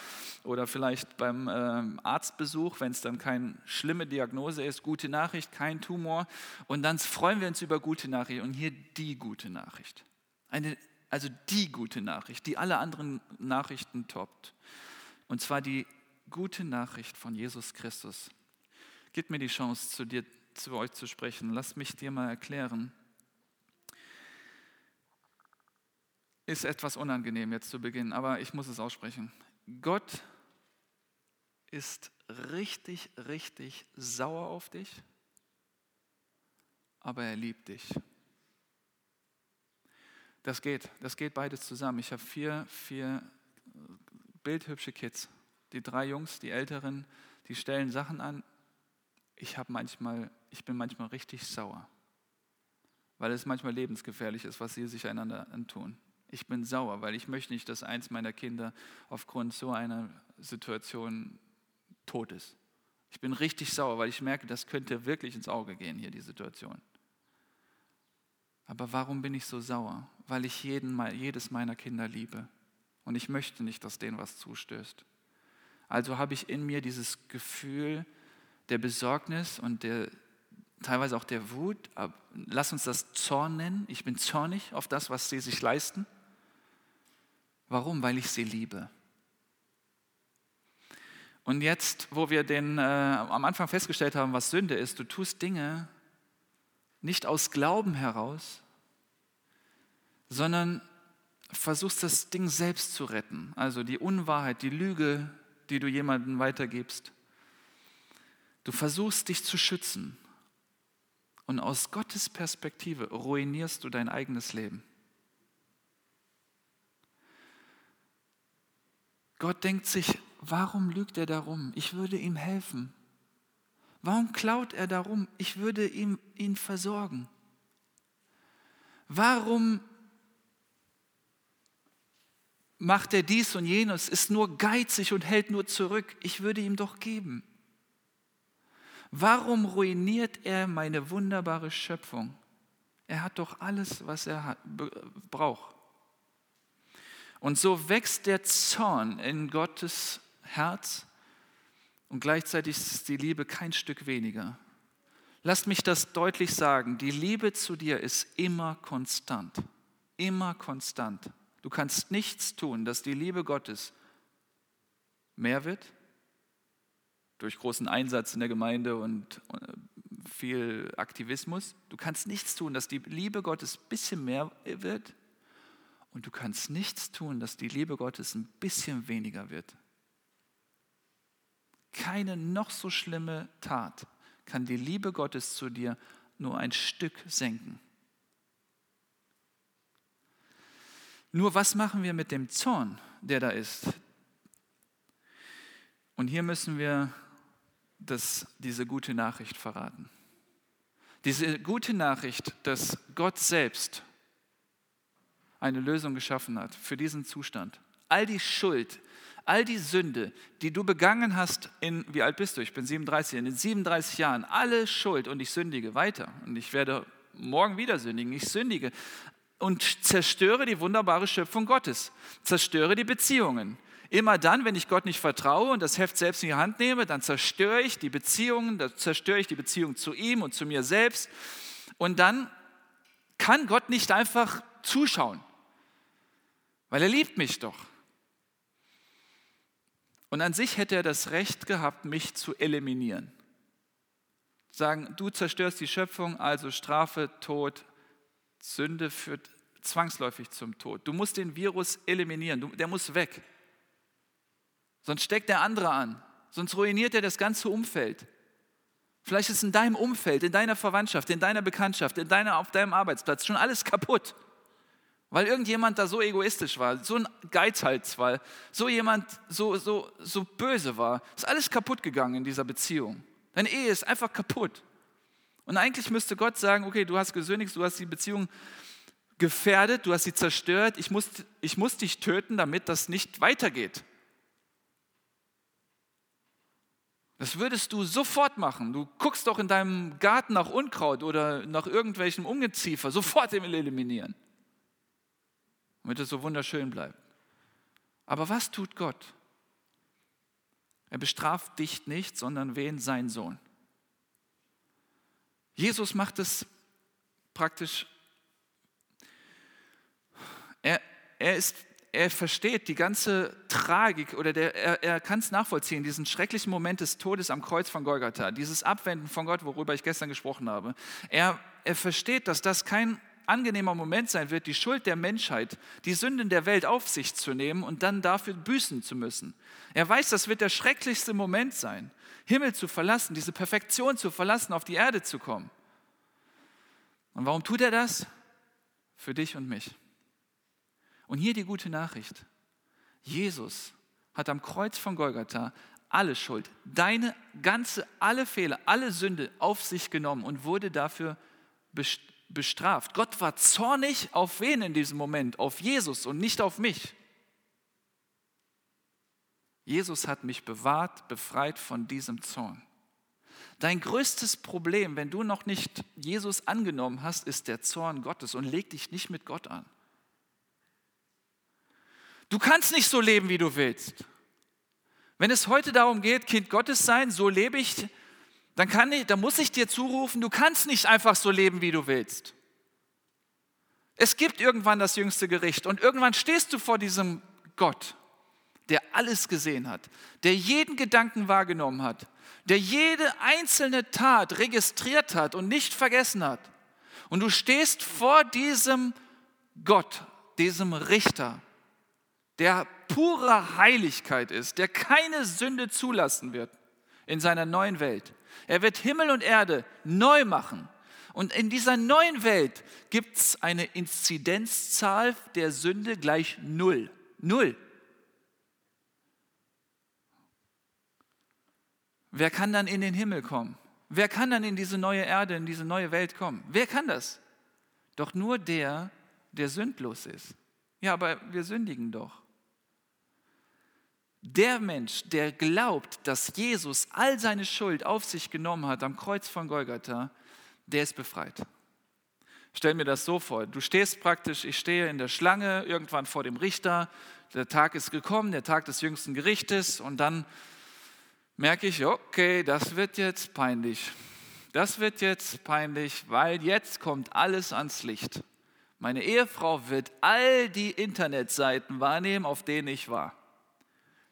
Oder vielleicht beim äh, Arztbesuch, wenn es dann keine schlimme Diagnose ist, gute Nachricht, kein Tumor. Und dann freuen wir uns über gute Nachricht. Und hier die gute Nachricht. Eine also die gute Nachricht, die alle anderen Nachrichten toppt. Und zwar die gute Nachricht von Jesus Christus. Gib mir die Chance, zu dir, zu euch zu sprechen. Lass mich dir mal erklären. Ist etwas unangenehm jetzt zu Beginn, aber ich muss es aussprechen. Gott ist richtig, richtig sauer auf dich, aber er liebt dich. Das geht, das geht beides zusammen. Ich habe vier, vier bildhübsche Kids. Die drei Jungs, die Älteren, die stellen Sachen an. Ich, manchmal, ich bin manchmal richtig sauer, weil es manchmal lebensgefährlich ist, was sie sich einander antun. Ich bin sauer, weil ich möchte nicht, dass eins meiner Kinder aufgrund so einer Situation tot ist. Ich bin richtig sauer, weil ich merke, das könnte wirklich ins Auge gehen hier, die Situation. Aber warum bin ich so sauer? Weil ich jeden, jedes meiner Kinder liebe. Und ich möchte nicht, dass denen was zustößt. Also habe ich in mir dieses Gefühl der Besorgnis und der, teilweise auch der Wut. Lass uns das Zorn nennen. Ich bin zornig auf das, was sie sich leisten. Warum? Weil ich sie liebe. Und jetzt, wo wir den, äh, am Anfang festgestellt haben, was Sünde ist, du tust Dinge, nicht aus Glauben heraus, sondern versuchst das Ding selbst zu retten. Also die Unwahrheit, die Lüge, die du jemandem weitergibst. Du versuchst dich zu schützen. Und aus Gottes Perspektive ruinierst du dein eigenes Leben. Gott denkt sich, warum lügt er darum? Ich würde ihm helfen. Warum klaut er darum? Ich würde ihm, ihn versorgen. Warum macht er dies und jenes, ist nur geizig und hält nur zurück? Ich würde ihm doch geben. Warum ruiniert er meine wunderbare Schöpfung? Er hat doch alles, was er hat, braucht. Und so wächst der Zorn in Gottes Herz und gleichzeitig ist die Liebe kein Stück weniger. Lasst mich das deutlich sagen, die Liebe zu dir ist immer konstant, immer konstant. Du kannst nichts tun, dass die Liebe Gottes mehr wird, durch großen Einsatz in der Gemeinde und viel Aktivismus. Du kannst nichts tun, dass die Liebe Gottes ein bisschen mehr wird. Und du kannst nichts tun, dass die Liebe Gottes ein bisschen weniger wird. Keine noch so schlimme Tat kann die Liebe Gottes zu dir nur ein Stück senken. Nur was machen wir mit dem Zorn, der da ist? Und hier müssen wir das, diese gute Nachricht verraten. Diese gute Nachricht, dass Gott selbst eine Lösung geschaffen hat für diesen Zustand. All die Schuld, all die Sünde, die du begangen hast in, wie alt bist du? Ich bin 37, in den 37 Jahren, alle Schuld und ich sündige weiter und ich werde morgen wieder sündigen. Ich sündige und zerstöre die wunderbare Schöpfung Gottes, zerstöre die Beziehungen. Immer dann, wenn ich Gott nicht vertraue und das Heft selbst in die Hand nehme, dann zerstöre ich die Beziehungen, dann zerstöre ich die Beziehung zu ihm und zu mir selbst. Und dann kann Gott nicht einfach zuschauen, weil er liebt mich doch. Und an sich hätte er das Recht gehabt, mich zu eliminieren. Sagen, du zerstörst die Schöpfung, also Strafe, Tod, Sünde führt zwangsläufig zum Tod. Du musst den Virus eliminieren, der muss weg. Sonst steckt der andere an, sonst ruiniert er das ganze Umfeld. Vielleicht ist in deinem Umfeld, in deiner Verwandtschaft, in deiner Bekanntschaft, in deiner, auf deinem Arbeitsplatz schon alles kaputt. Weil irgendjemand da so egoistisch war, so ein Geizhals war, so jemand so, so, so böse war. Ist alles kaputt gegangen in dieser Beziehung. Deine Ehe ist einfach kaputt. Und eigentlich müsste Gott sagen, okay, du hast gesündigt, du hast die Beziehung gefährdet, du hast sie zerstört, ich muss, ich muss dich töten, damit das nicht weitergeht. Das würdest du sofort machen. Du guckst doch in deinem Garten nach Unkraut oder nach irgendwelchem Ungeziefer, sofort eliminieren, damit es so wunderschön bleibt. Aber was tut Gott? Er bestraft dich nicht, sondern wen? Sein Sohn. Jesus macht es praktisch. Er, er, ist, er versteht die ganze Tragik oder der, er, er kann es nachvollziehen, diesen schrecklichen Moment des Todes am Kreuz von Golgatha, dieses Abwenden von Gott, worüber ich gestern gesprochen habe. Er, er versteht, dass das kein angenehmer Moment sein wird, die Schuld der Menschheit, die Sünden der Welt auf sich zu nehmen und dann dafür büßen zu müssen. Er weiß, das wird der schrecklichste Moment sein, Himmel zu verlassen, diese Perfektion zu verlassen, auf die Erde zu kommen. Und warum tut er das? Für dich und mich. Und hier die gute Nachricht. Jesus hat am Kreuz von Golgatha alle Schuld, deine ganze, alle Fehler, alle Sünde auf sich genommen und wurde dafür bestraft. Gott war zornig auf wen in diesem Moment? Auf Jesus und nicht auf mich. Jesus hat mich bewahrt, befreit von diesem Zorn. Dein größtes Problem, wenn du noch nicht Jesus angenommen hast, ist der Zorn Gottes und leg dich nicht mit Gott an. Du kannst nicht so leben, wie du willst. Wenn es heute darum geht, Kind Gottes sein, so lebe ich, dann, kann ich, dann muss ich dir zurufen, du kannst nicht einfach so leben, wie du willst. Es gibt irgendwann das jüngste Gericht und irgendwann stehst du vor diesem Gott, der alles gesehen hat, der jeden Gedanken wahrgenommen hat, der jede einzelne Tat registriert hat und nicht vergessen hat. Und du stehst vor diesem Gott, diesem Richter, der pure Heiligkeit ist, der keine Sünde zulassen wird in seiner neuen Welt. Er wird Himmel und Erde neu machen. Und in dieser neuen Welt gibt es eine Inzidenzzahl der Sünde gleich null. Null. Wer kann dann in den Himmel kommen? Wer kann dann in diese neue Erde, in diese neue Welt kommen? Wer kann das? Doch nur der, der sündlos ist. Ja, aber wir sündigen doch. Der Mensch, der glaubt, dass Jesus all seine Schuld auf sich genommen hat am Kreuz von Golgatha, der ist befreit. Stell mir das so vor, du stehst praktisch, ich stehe in der Schlange irgendwann vor dem Richter, der Tag ist gekommen, der Tag des jüngsten Gerichtes und dann merke ich, okay, das wird jetzt peinlich. Das wird jetzt peinlich, weil jetzt kommt alles ans Licht. Meine Ehefrau wird all die Internetseiten wahrnehmen, auf denen ich war.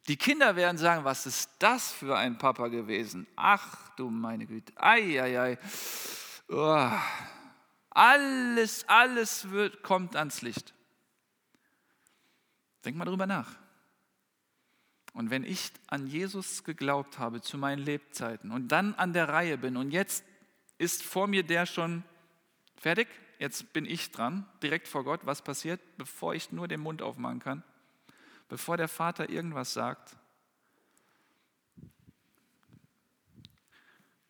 Die Kinder werden sagen, was ist das für ein Papa gewesen? Ach du meine Güte. Ei, ei, ei. Oh. Alles, alles wird, kommt ans Licht. Denk mal drüber nach. Und wenn ich an Jesus geglaubt habe zu meinen Lebzeiten und dann an der Reihe bin und jetzt ist vor mir der schon Fertig? Jetzt bin ich dran, direkt vor Gott. Was passiert, bevor ich nur den Mund aufmachen kann? Bevor der Vater irgendwas sagt?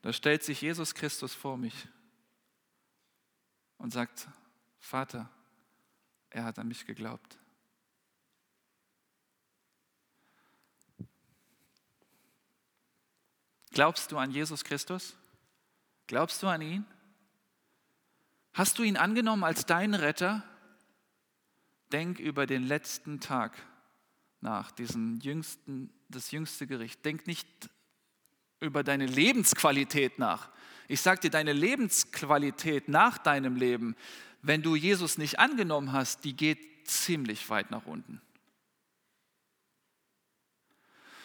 Da stellt sich Jesus Christus vor mich und sagt, Vater, er hat an mich geglaubt. Glaubst du an Jesus Christus? Glaubst du an ihn? Hast du ihn angenommen als deinen Retter? Denk über den letzten Tag nach, diesen jüngsten, das jüngste Gericht. Denk nicht über deine Lebensqualität nach. Ich sage dir, deine Lebensqualität nach deinem Leben, wenn du Jesus nicht angenommen hast, die geht ziemlich weit nach unten.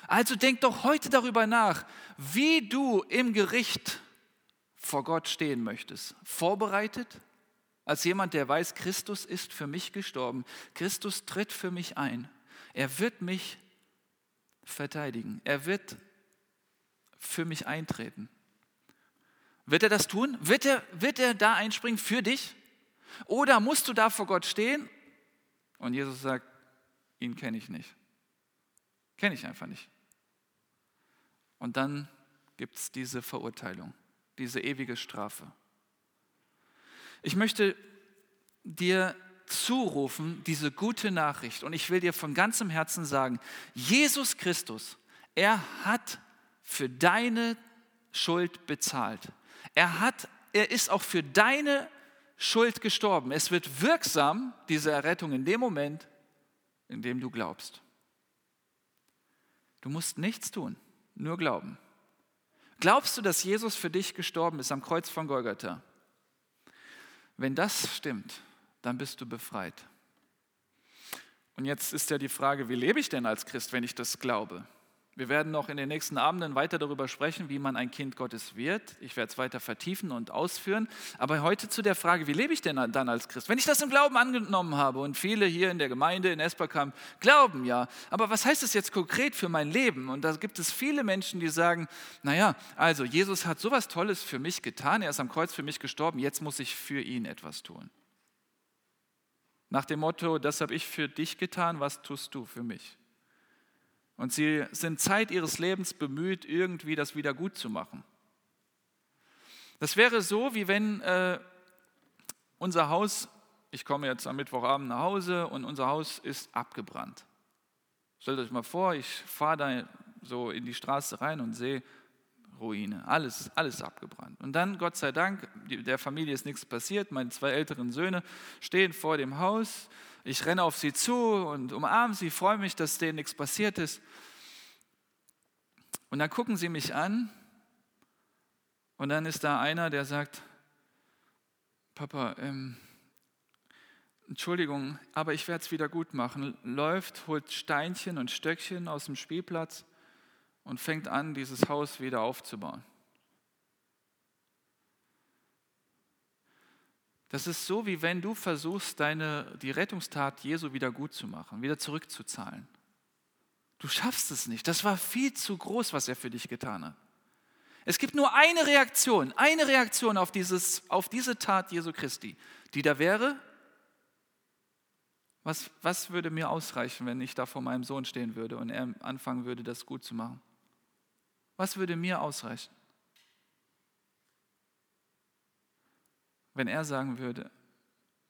Also denk doch heute darüber nach, wie du im Gericht vor Gott stehen möchtest. Vorbereitet als jemand, der weiß, Christus ist für mich gestorben. Christus tritt für mich ein. Er wird mich verteidigen. Er wird für mich eintreten. Wird er das tun? Wird er, wird er da einspringen für dich? Oder musst du da vor Gott stehen und Jesus sagt, ihn kenne ich nicht. Kenne ich einfach nicht. Und dann gibt es diese Verurteilung, diese ewige Strafe. Ich möchte dir zurufen, diese gute Nachricht, und ich will dir von ganzem Herzen sagen, Jesus Christus, er hat für deine Schuld bezahlt. Er, hat, er ist auch für deine Schuld gestorben. Es wird wirksam, diese Errettung, in dem Moment, in dem du glaubst. Du musst nichts tun. Nur glauben. Glaubst du, dass Jesus für dich gestorben ist am Kreuz von Golgatha? Wenn das stimmt, dann bist du befreit. Und jetzt ist ja die Frage, wie lebe ich denn als Christ, wenn ich das glaube? Wir werden noch in den nächsten Abenden weiter darüber sprechen, wie man ein Kind Gottes wird. Ich werde es weiter vertiefen und ausführen. Aber heute zu der Frage, wie lebe ich denn dann als Christ? Wenn ich das im Glauben angenommen habe und viele hier in der Gemeinde in Esperkamp glauben ja, aber was heißt das jetzt konkret für mein Leben? Und da gibt es viele Menschen, die sagen, naja, also Jesus hat sowas Tolles für mich getan, er ist am Kreuz für mich gestorben, jetzt muss ich für ihn etwas tun. Nach dem Motto, das habe ich für dich getan, was tust du für mich? Und sie sind Zeit ihres Lebens bemüht, irgendwie das wieder gut zu machen. Das wäre so, wie wenn äh, unser Haus, ich komme jetzt am Mittwochabend nach Hause und unser Haus ist abgebrannt. Stellt euch mal vor, ich fahre da so in die Straße rein und sehe Ruine, alles, alles abgebrannt. Und dann, Gott sei Dank, der Familie ist nichts passiert, meine zwei älteren Söhne stehen vor dem Haus, ich renne auf sie zu und umarme sie, freue mich, dass denen nichts passiert ist. Und dann gucken sie mich an und dann ist da einer, der sagt, Papa, ähm, Entschuldigung, aber ich werde es wieder gut machen. Läuft, holt Steinchen und Stöckchen aus dem Spielplatz und fängt an, dieses Haus wieder aufzubauen. Das ist so, wie wenn du versuchst, deine, die Rettungstat Jesu wieder gut zu machen, wieder zurückzuzahlen. Du schaffst es nicht. Das war viel zu groß, was er für dich getan hat. Es gibt nur eine Reaktion, eine Reaktion auf, dieses, auf diese Tat Jesu Christi, die da wäre, was, was würde mir ausreichen, wenn ich da vor meinem Sohn stehen würde und er anfangen würde, das gut zu machen? Was würde mir ausreichen? Wenn er sagen würde,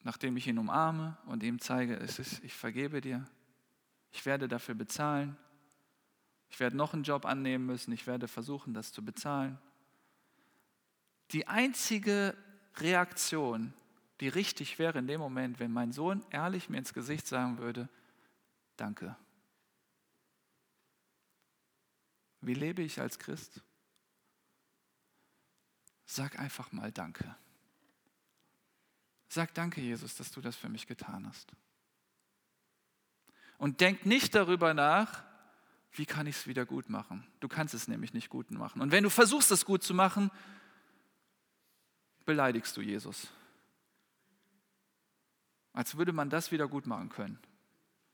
nachdem ich ihn umarme und ihm zeige, es ist, ich vergebe dir, ich werde dafür bezahlen, ich werde noch einen Job annehmen müssen, ich werde versuchen, das zu bezahlen. Die einzige Reaktion, die richtig wäre in dem Moment, wenn mein Sohn ehrlich mir ins Gesicht sagen würde, danke. Wie lebe ich als Christ? Sag einfach mal danke. Sag danke, Jesus, dass du das für mich getan hast. Und denk nicht darüber nach, wie kann ich es wieder gut machen. Du kannst es nämlich nicht gut machen. Und wenn du versuchst, es gut zu machen, beleidigst du Jesus. Als würde man das wieder gut machen können.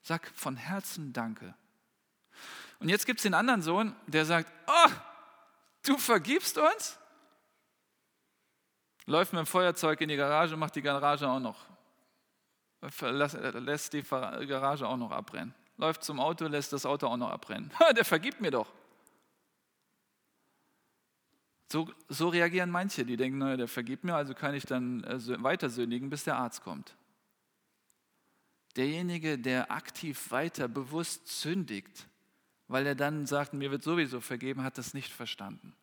Sag von Herzen Danke. Und jetzt gibt es den anderen Sohn, der sagt, oh, du vergibst uns? Läuft mit dem Feuerzeug in die Garage, macht die Garage auch noch, lässt die Garage auch noch abbrennen. Läuft zum Auto, lässt das Auto auch noch abbrennen. Der vergibt mir doch. So, so reagieren manche, die denken, naja, der vergibt mir, also kann ich dann äh, weiter sündigen, bis der Arzt kommt. Derjenige, der aktiv weiter bewusst sündigt, weil er dann sagt, mir wird sowieso vergeben, hat das nicht verstanden.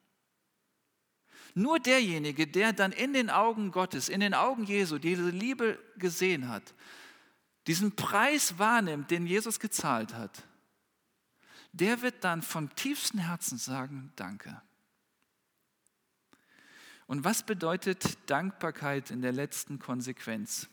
Nur derjenige, der dann in den Augen Gottes, in den Augen Jesu diese Liebe gesehen hat, diesen Preis wahrnimmt, den Jesus gezahlt hat, der wird dann vom tiefsten Herzen sagen, danke. Und was bedeutet Dankbarkeit in der letzten Konsequenz?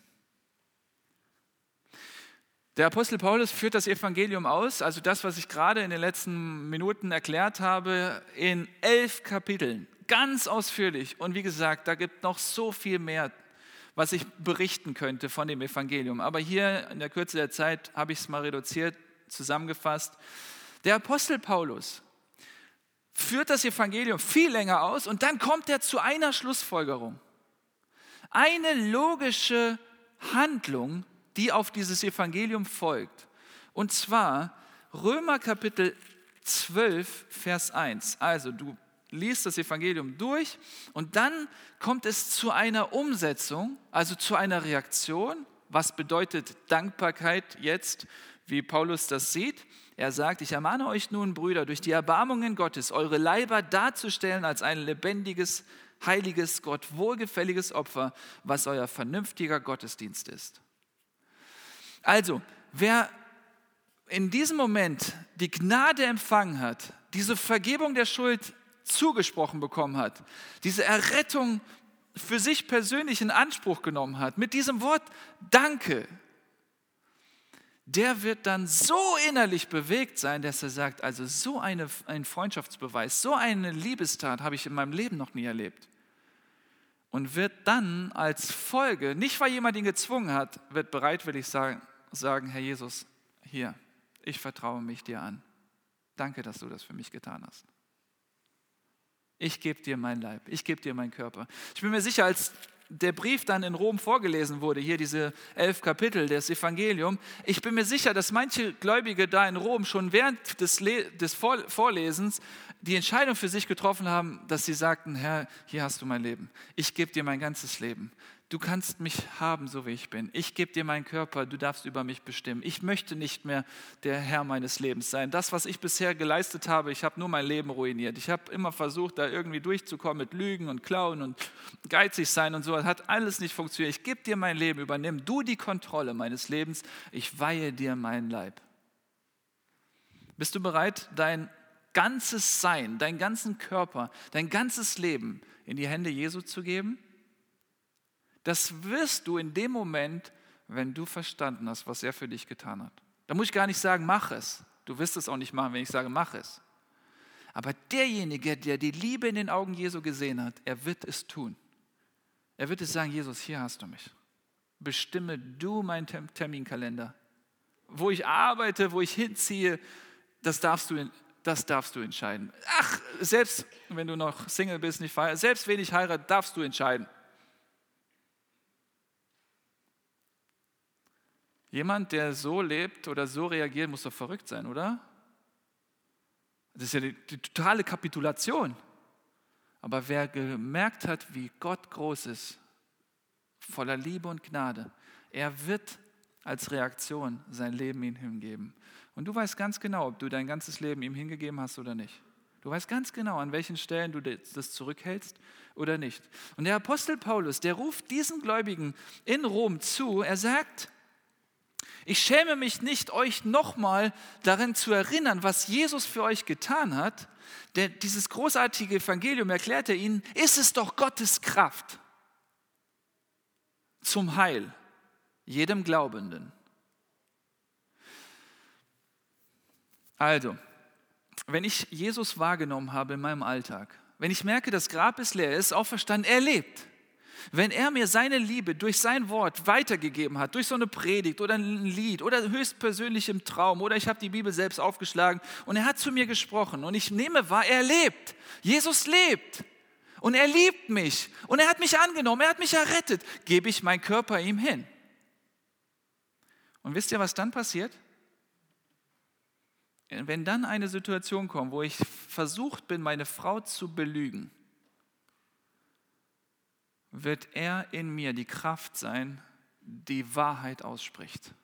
Der Apostel Paulus führt das Evangelium aus, also das, was ich gerade in den letzten Minuten erklärt habe, in elf Kapiteln, ganz ausführlich. Und wie gesagt, da gibt noch so viel mehr, was ich berichten könnte von dem Evangelium. Aber hier in der Kürze der Zeit habe ich es mal reduziert, zusammengefasst. Der Apostel Paulus führt das Evangelium viel länger aus und dann kommt er zu einer Schlussfolgerung. Eine logische Handlung, die auf dieses Evangelium folgt. Und zwar Römer Kapitel 12, Vers 1. Also du liest das Evangelium durch und dann kommt es zu einer Umsetzung, also zu einer Reaktion. Was bedeutet Dankbarkeit jetzt, wie Paulus das sieht? Er sagt, ich ermahne euch nun, Brüder, durch die Erbarmungen Gottes, eure Leiber darzustellen als ein lebendiges, heiliges, Gott wohlgefälliges Opfer, was euer vernünftiger Gottesdienst ist. Also, wer in diesem Moment die Gnade empfangen hat, diese Vergebung der Schuld zugesprochen bekommen hat, diese Errettung für sich persönlich in Anspruch genommen hat, mit diesem Wort Danke, der wird dann so innerlich bewegt sein, dass er sagt, also so eine, ein Freundschaftsbeweis, so eine Liebestat habe ich in meinem Leben noch nie erlebt. Und wird dann als Folge, nicht weil jemand ihn gezwungen hat, wird bereitwillig sagen, sagen, Herr Jesus, hier, ich vertraue mich dir an. Danke, dass du das für mich getan hast. Ich gebe dir mein Leib, ich gebe dir meinen Körper. Ich bin mir sicher, als der Brief dann in Rom vorgelesen wurde, hier diese elf Kapitel des Evangeliums, ich bin mir sicher, dass manche Gläubige da in Rom schon während des, Le des Vorlesens die Entscheidung für sich getroffen haben, dass sie sagten, Herr, hier hast du mein Leben. Ich gebe dir mein ganzes Leben. Du kannst mich haben, so wie ich bin. Ich gebe dir meinen Körper, du darfst über mich bestimmen. Ich möchte nicht mehr der Herr meines Lebens sein. Das, was ich bisher geleistet habe, ich habe nur mein Leben ruiniert. Ich habe immer versucht, da irgendwie durchzukommen mit Lügen und Klauen und geizig sein und so. Das hat alles nicht funktioniert. Ich gebe dir mein Leben, übernimm du die Kontrolle meines Lebens. Ich weihe dir meinen Leib. Bist du bereit, dein ganzes Sein, deinen ganzen Körper, dein ganzes Leben in die Hände Jesu zu geben? Das wirst du in dem Moment, wenn du verstanden hast, was er für dich getan hat. Da muss ich gar nicht sagen, mach es. Du wirst es auch nicht machen, wenn ich sage, mach es. Aber derjenige, der die Liebe in den Augen Jesu gesehen hat, er wird es tun. Er wird es sagen, Jesus, hier hast du mich. Bestimme du meinen Terminkalender. Wo ich arbeite, wo ich hinziehe, das darfst du, das darfst du entscheiden. Ach, selbst wenn du noch Single bist, nicht verheiratet, selbst wenn ich heirate, darfst du entscheiden. Jemand, der so lebt oder so reagiert, muss doch verrückt sein, oder? Das ist ja die, die, totale Kapitulation. Aber wer gemerkt hat, wie Gott groß ist, voller Liebe und Gnade, er wird als Reaktion sein Leben ihm hingeben. Und du weißt ganz genau, ob du dein ganzes Leben ihm hingegeben hast oder nicht. Du weißt ganz genau, an welchen Stellen du das zurückhältst oder nicht. Und der Apostel Paulus, der ruft diesen Gläubigen in Rom zu, er sagt, ich schäme mich nicht, euch nochmal daran zu erinnern, was Jesus für euch getan hat. Denn dieses großartige Evangelium erklärt er ihnen, ist es doch Gottes Kraft zum Heil jedem Glaubenden. Also, wenn ich Jesus wahrgenommen habe in meinem Alltag, wenn ich merke, das Grab ist leer, er ist auferstanden, er lebt, wenn er mir seine Liebe durch sein Wort weitergegeben hat, durch so eine Predigt oder ein Lied oder höchstpersönlich im Traum oder ich habe die Bibel selbst aufgeschlagen und er hat zu mir gesprochen und ich nehme wahr, er lebt. Jesus lebt. Und er liebt mich. Und er hat mich angenommen. Er hat mich errettet. Gebe ich meinen Körper ihm hin. Und wisst ihr, was dann passiert? Wenn dann eine Situation kommt, wo ich versucht bin, meine Frau zu belügen, wird er in mir die Kraft sein, die Wahrheit ausspricht.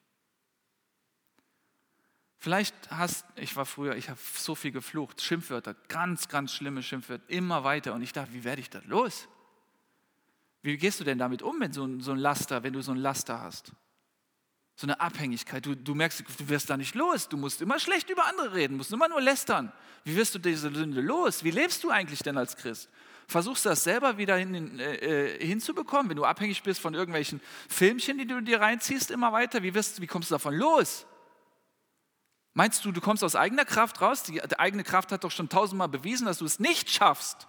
Vielleicht hast, ich war früher, ich habe so viel geflucht, Schimpfwörter, ganz, ganz schlimme Schimpfwörter, immer weiter. Und ich dachte, wie werde ich das los? Wie gehst du denn damit um, wenn so ein, so ein Laster, wenn du so ein Laster hast? So eine Abhängigkeit. Du, du merkst, du wirst da nicht los. Du musst immer schlecht über andere reden, musst immer nur lästern. Wie wirst du diese Sünde los? Wie lebst du eigentlich denn als Christ? Versuchst du das selber wieder hin, äh, äh, hinzubekommen, wenn du abhängig bist von irgendwelchen Filmchen, die du dir reinziehst, immer weiter? Wie, wirst, wie kommst du davon los? Meinst du, du kommst aus eigener Kraft raus? Die, die eigene Kraft hat doch schon tausendmal bewiesen, dass du es nicht schaffst.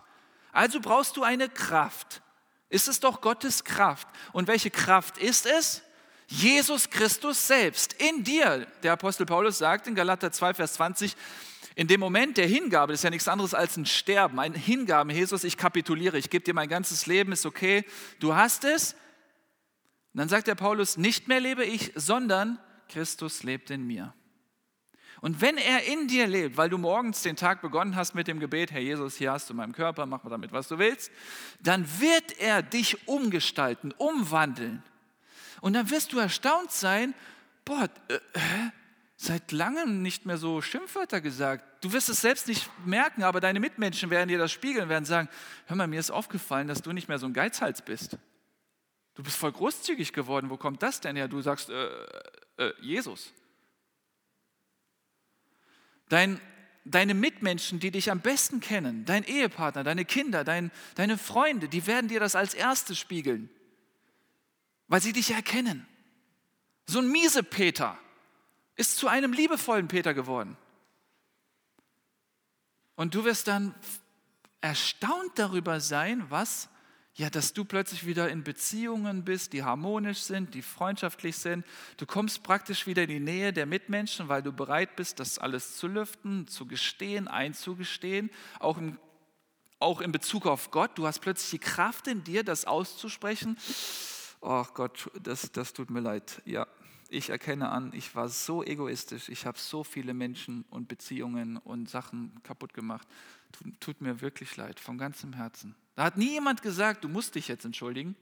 Also brauchst du eine Kraft. Ist es doch Gottes Kraft. Und welche Kraft ist es? Jesus Christus selbst in dir. Der Apostel Paulus sagt in Galater 2, Vers 20, in dem Moment der Hingabe, das ist ja nichts anderes als ein Sterben, ein Hingaben, Jesus, ich kapituliere, ich gebe dir mein ganzes Leben, ist okay, du hast es. Und dann sagt der Paulus, nicht mehr lebe ich, sondern Christus lebt in mir. Und wenn er in dir lebt, weil du morgens den Tag begonnen hast mit dem Gebet, Herr Jesus, hier hast du meinen Körper, mach mal damit, was du willst, dann wird er dich umgestalten, umwandeln. Und dann wirst du erstaunt sein, boah, äh, seit langem nicht mehr so Schimpfwörter gesagt. Du wirst es selbst nicht merken, aber deine Mitmenschen werden dir das spiegeln, werden sagen, hör mal, mir ist aufgefallen, dass du nicht mehr so ein Geizhals bist. Du bist voll großzügig geworden, wo kommt das denn her? Du sagst, äh, äh, Jesus. Dein, deine Mitmenschen, die dich am besten kennen, dein Ehepartner, deine Kinder, dein, deine Freunde, die werden dir das als erstes spiegeln, weil sie dich erkennen. So ein miese Peter ist zu einem liebevollen Peter geworden. Und du wirst dann erstaunt darüber sein, was ja, dass du plötzlich wieder in Beziehungen bist, die harmonisch sind, die freundschaftlich sind. Du kommst praktisch wieder in die Nähe der Mitmenschen, weil du bereit bist, das alles zu lüften, zu gestehen, einzugestehen, auch im, auch in Bezug auf Gott. Du hast plötzlich die Kraft in dir, das auszusprechen. Ach Gott, das, das tut mir leid. Ja, ich erkenne an, ich war so egoistisch, ich habe so viele Menschen und Beziehungen und Sachen kaputt gemacht. Tut, tut mir wirklich leid, von ganzem Herzen. Da hat nie jemand gesagt, du musst dich jetzt entschuldigen.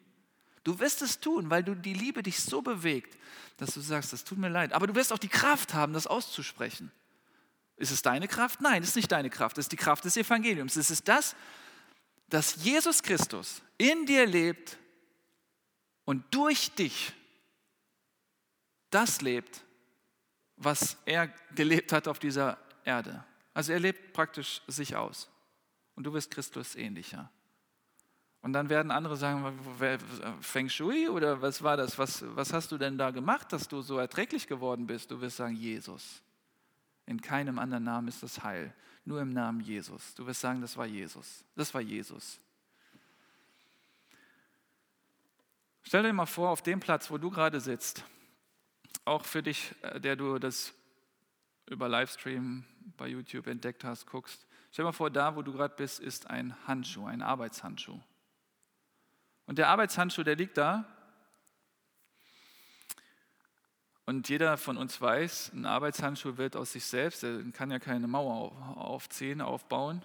Du wirst es tun, weil du die Liebe dich so bewegt, dass du sagst, das tut mir leid. Aber du wirst auch die Kraft haben, das auszusprechen. Ist es deine Kraft? Nein, es ist nicht deine Kraft. Es ist die Kraft des Evangeliums. Es ist das, dass Jesus Christus in dir lebt und durch dich das lebt, was er gelebt hat auf dieser Erde. Also er lebt praktisch sich aus. Und du wirst Christus ähnlicher. Und dann werden andere sagen, Feng Shui oder was war das? Was, was hast du denn da gemacht, dass du so erträglich geworden bist? Du wirst sagen, Jesus. In keinem anderen Namen ist das Heil, nur im Namen Jesus. Du wirst sagen, das war Jesus. Das war Jesus. Stell dir mal vor, auf dem Platz, wo du gerade sitzt, auch für dich, äh, der du das über Livestream bei YouTube entdeckt hast, guckst, stell dir mal vor, da, wo du gerade bist, ist ein Handschuh, ein Arbeitshandschuh. Und der Arbeitshandschuh, der liegt da. Und jeder von uns weiß, ein Arbeitshandschuh wird aus sich selbst, er kann ja keine Mauer aufziehen, aufbauen.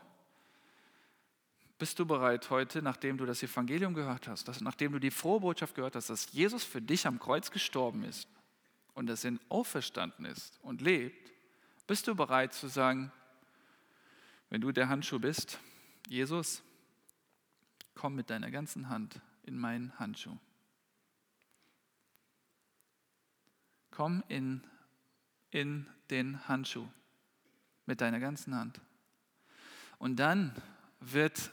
Bist du bereit heute, nachdem du das Evangelium gehört hast, dass, nachdem du die frohe Botschaft gehört hast, dass Jesus für dich am Kreuz gestorben ist und dass er auferstanden ist und lebt, bist du bereit zu sagen, wenn du der Handschuh bist, Jesus, komm mit deiner ganzen Hand in meinen Handschuh. Komm in, in den Handschuh mit deiner ganzen Hand. Und dann wird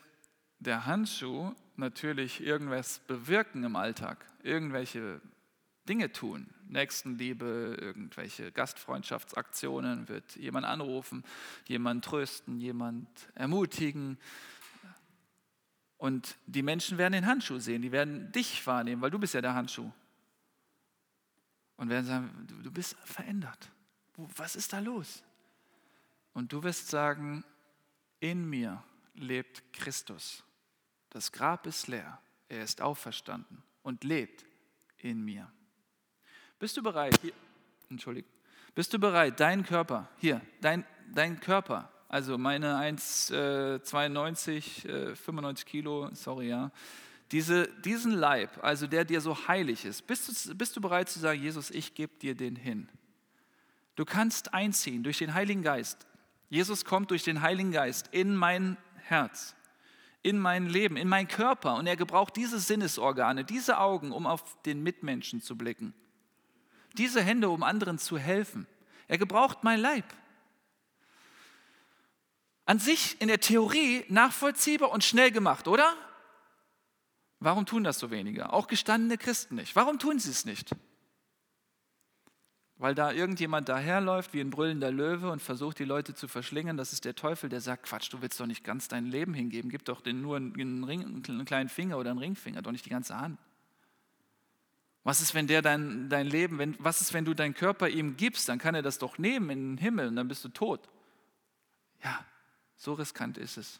der Handschuh natürlich irgendwas bewirken im Alltag, irgendwelche Dinge tun. Nächstenliebe, irgendwelche Gastfreundschaftsaktionen, wird jemand anrufen, jemand trösten, jemand ermutigen, und die Menschen werden den Handschuh sehen, die werden dich wahrnehmen, weil du bist ja der Handschuh. Und werden sagen, du bist verändert. Was ist da los? Und du wirst sagen, in mir lebt Christus. Das Grab ist leer. Er ist auferstanden und lebt in mir. Bist du bereit? Hier, Entschuldigung. Bist du bereit, deinen Körper, hier, dein, dein Körper, also meine 1,92, äh, 95 äh, Kilo, sorry, ja, diese, diesen Leib, also der dir so heilig ist, bist du, bist du bereit zu sagen, Jesus, ich gebe dir den hin? Du kannst einziehen durch den Heiligen Geist. Jesus kommt durch den Heiligen Geist in mein Herz, in mein Leben, in meinen Körper. Und er gebraucht diese Sinnesorgane, diese Augen, um auf den Mitmenschen zu blicken diese Hände, um anderen zu helfen. Er gebraucht mein Leib. An sich in der Theorie nachvollziehbar und schnell gemacht, oder? Warum tun das so wenige? Auch gestandene Christen nicht. Warum tun sie es nicht? Weil da irgendjemand daherläuft wie ein brüllender Löwe und versucht, die Leute zu verschlingen. Das ist der Teufel, der sagt: Quatsch, du willst doch nicht ganz dein Leben hingeben. Gib doch den nur einen, Ring, einen kleinen Finger oder einen Ringfinger, doch nicht die ganze Hand. Was ist, wenn der dein, dein Leben, wenn, was ist, wenn du deinen Körper ihm gibst, dann kann er das doch nehmen in den Himmel und dann bist du tot. Ja, so riskant ist es.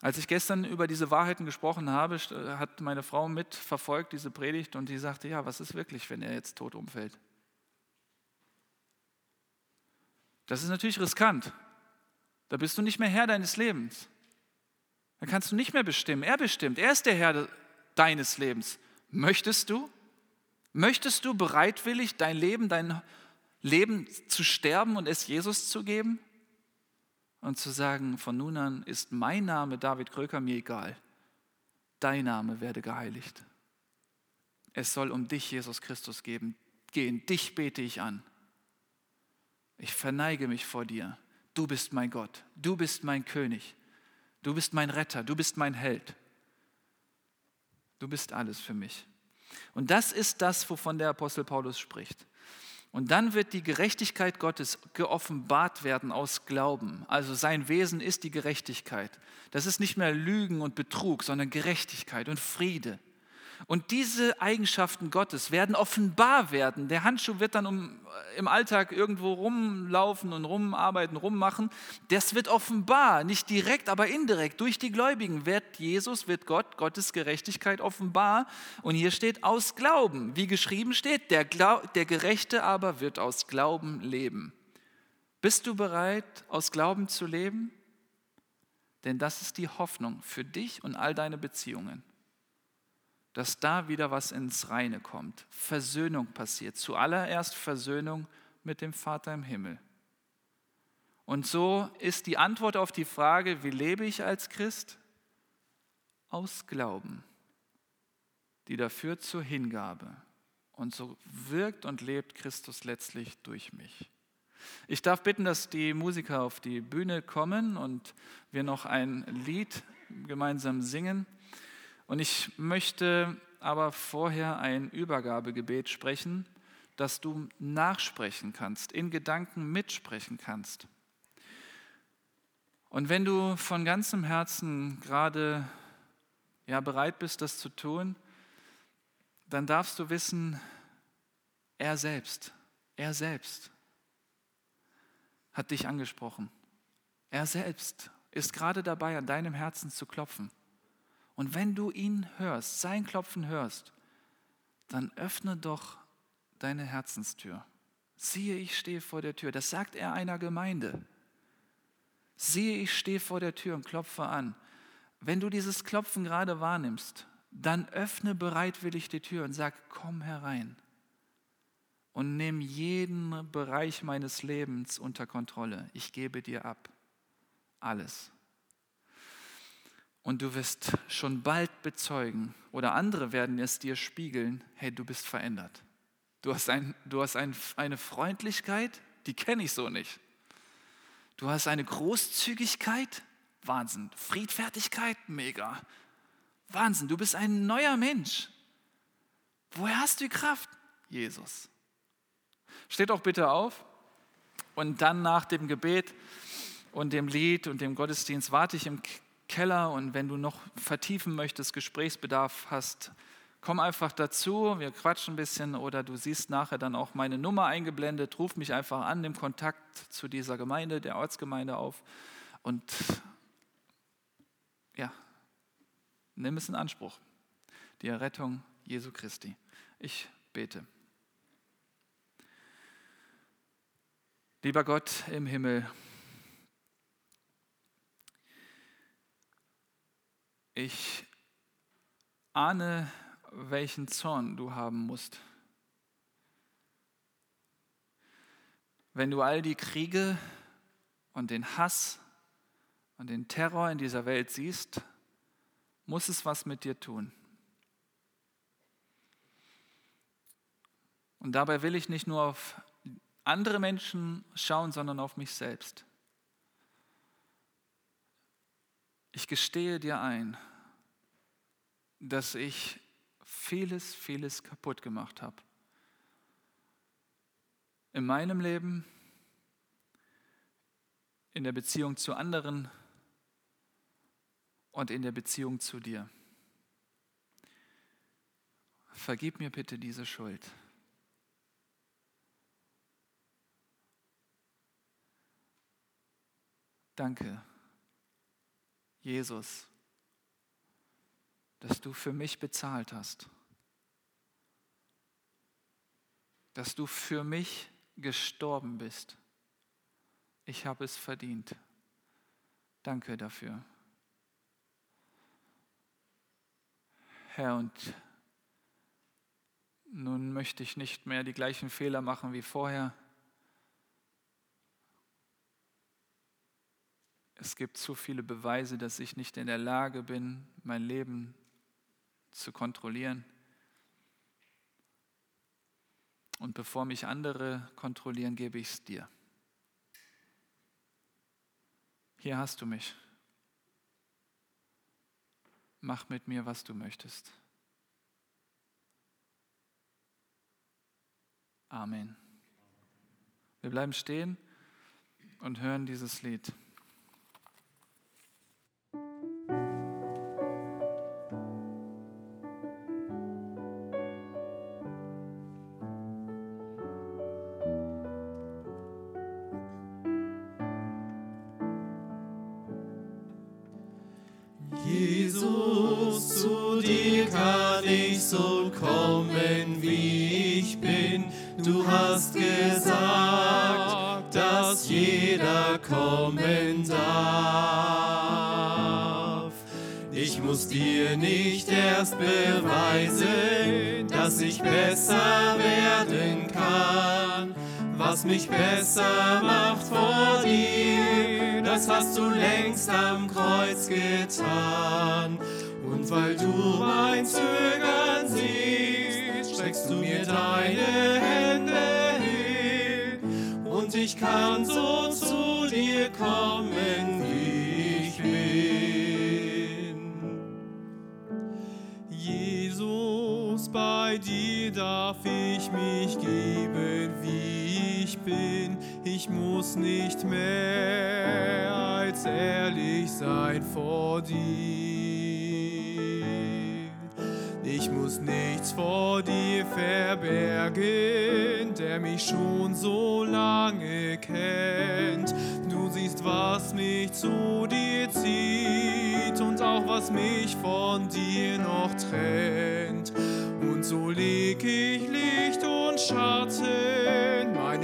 Als ich gestern über diese Wahrheiten gesprochen habe, hat meine Frau mitverfolgt diese Predigt und die sagte, ja, was ist wirklich, wenn er jetzt tot umfällt? Das ist natürlich riskant. Da bist du nicht mehr Herr deines Lebens. Da kannst du nicht mehr bestimmen. Er bestimmt. Er ist der Herr deines Lebens. Möchtest du? Möchtest du bereitwillig dein Leben, dein Leben zu sterben und es Jesus zu geben? Und zu sagen, von nun an ist mein Name David Kröker mir egal. Dein Name werde geheiligt. Es soll um dich, Jesus Christus, geben. gehen. Dich bete ich an. Ich verneige mich vor dir. Du bist mein Gott. Du bist mein König. Du bist mein Retter. Du bist mein Held. Du bist alles für mich. Und das ist das, wovon der Apostel Paulus spricht. Und dann wird die Gerechtigkeit Gottes geoffenbart werden aus Glauben. Also sein Wesen ist die Gerechtigkeit. Das ist nicht mehr Lügen und Betrug, sondern Gerechtigkeit und Friede und diese Eigenschaften Gottes werden offenbar werden. Der Handschuh wird dann um, äh, im Alltag irgendwo rumlaufen und rumarbeiten, rummachen. Das wird offenbar, nicht direkt, aber indirekt. Durch die Gläubigen wird Jesus, wird Gott, Gottes Gerechtigkeit offenbar. Und hier steht aus Glauben, wie geschrieben steht, der, Glaub, der Gerechte aber wird aus Glauben leben. Bist du bereit, aus Glauben zu leben? Denn das ist die Hoffnung für dich und all deine Beziehungen dass da wieder was ins Reine kommt. Versöhnung passiert. Zuallererst Versöhnung mit dem Vater im Himmel. Und so ist die Antwort auf die Frage, wie lebe ich als Christ? Aus Glauben, die dafür zur Hingabe. Und so wirkt und lebt Christus letztlich durch mich. Ich darf bitten, dass die Musiker auf die Bühne kommen und wir noch ein Lied gemeinsam singen. Und ich möchte aber vorher ein Übergabegebet sprechen, dass du nachsprechen kannst, in Gedanken mitsprechen kannst. Und wenn du von ganzem Herzen gerade ja, bereit bist, das zu tun, dann darfst du wissen, er selbst, er selbst hat dich angesprochen. Er selbst ist gerade dabei, an deinem Herzen zu klopfen. Und wenn du ihn hörst, sein Klopfen hörst, dann öffne doch deine Herzenstür. Siehe, ich stehe vor der Tür. Das sagt er einer Gemeinde. Siehe, ich stehe vor der Tür und klopfe an. Wenn du dieses Klopfen gerade wahrnimmst, dann öffne bereitwillig die Tür und sag, komm herein und nimm jeden Bereich meines Lebens unter Kontrolle. Ich gebe dir ab. Alles. Und du wirst schon bald bezeugen oder andere werden es dir spiegeln, hey, du bist verändert. Du hast, ein, du hast ein, eine Freundlichkeit, die kenne ich so nicht. Du hast eine Großzügigkeit, Wahnsinn. Friedfertigkeit, mega. Wahnsinn, du bist ein neuer Mensch. Woher hast du die Kraft? Jesus. Steht auch bitte auf und dann nach dem Gebet und dem Lied und dem Gottesdienst warte ich im Keller und wenn du noch vertiefen möchtest, Gesprächsbedarf hast, komm einfach dazu, wir quatschen ein bisschen oder du siehst nachher dann auch meine Nummer eingeblendet, ruf mich einfach an, nimm Kontakt zu dieser Gemeinde, der Ortsgemeinde auf und ja, Nimm es in Anspruch, die Errettung Jesu Christi. Ich bete. Lieber Gott im Himmel, ich ahne, welchen Zorn du haben musst. Wenn du all die Kriege und den Hass und den Terror in dieser Welt siehst, muss es was mit dir tun. Und dabei will ich nicht nur auf andere Menschen schauen, sondern auf mich selbst. Ich gestehe dir ein, dass ich vieles, vieles kaputt gemacht habe. In meinem Leben, in der Beziehung zu anderen und in der Beziehung zu dir. Vergib mir bitte diese Schuld. Danke, Jesus, dass du für mich bezahlt hast, dass du für mich gestorben bist. Ich habe es verdient. Danke dafür. Herr, und nun möchte ich nicht mehr die gleichen Fehler machen wie vorher. Es gibt zu viele Beweise, dass ich nicht in der Lage bin, mein Leben zu kontrollieren. Und bevor mich andere kontrollieren, gebe ich es dir. Hier hast du mich. Mach mit mir, was du möchtest. Amen. Wir bleiben stehen und hören dieses Lied. Beweisen, dass ich besser werden kann. Was mich besser macht vor dir, das hast du längst am Kreuz getan. Und weil du mein Zögern siehst, streckst du mir deine Hände hin. Und ich kann so zu dir kommen, bin. Ich muss nicht mehr als ehrlich sein vor dir. Ich muss nichts vor dir verbergen, der mich schon so lange kennt. Du siehst, was mich zu dir zieht und auch was mich von dir noch trennt. Und so leg ich Licht und Schatten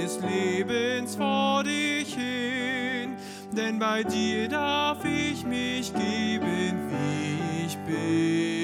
meines Lebens vor dich hin, denn bei dir darf ich mich geben, wie ich bin.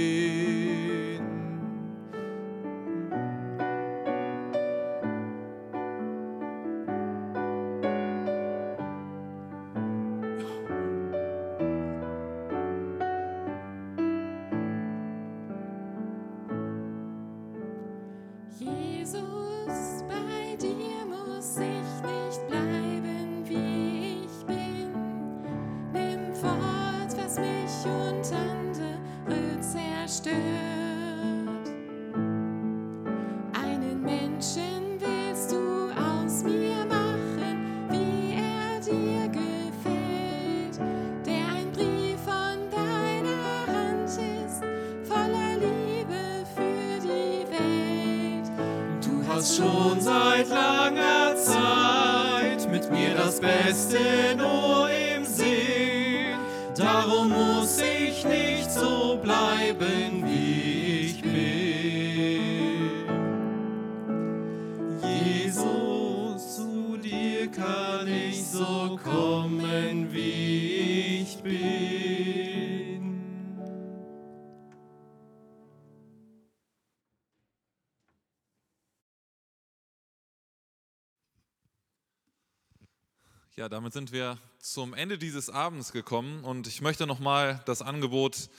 Ja, damit sind wir zum Ende dieses Abends gekommen und ich möchte nochmal das Angebot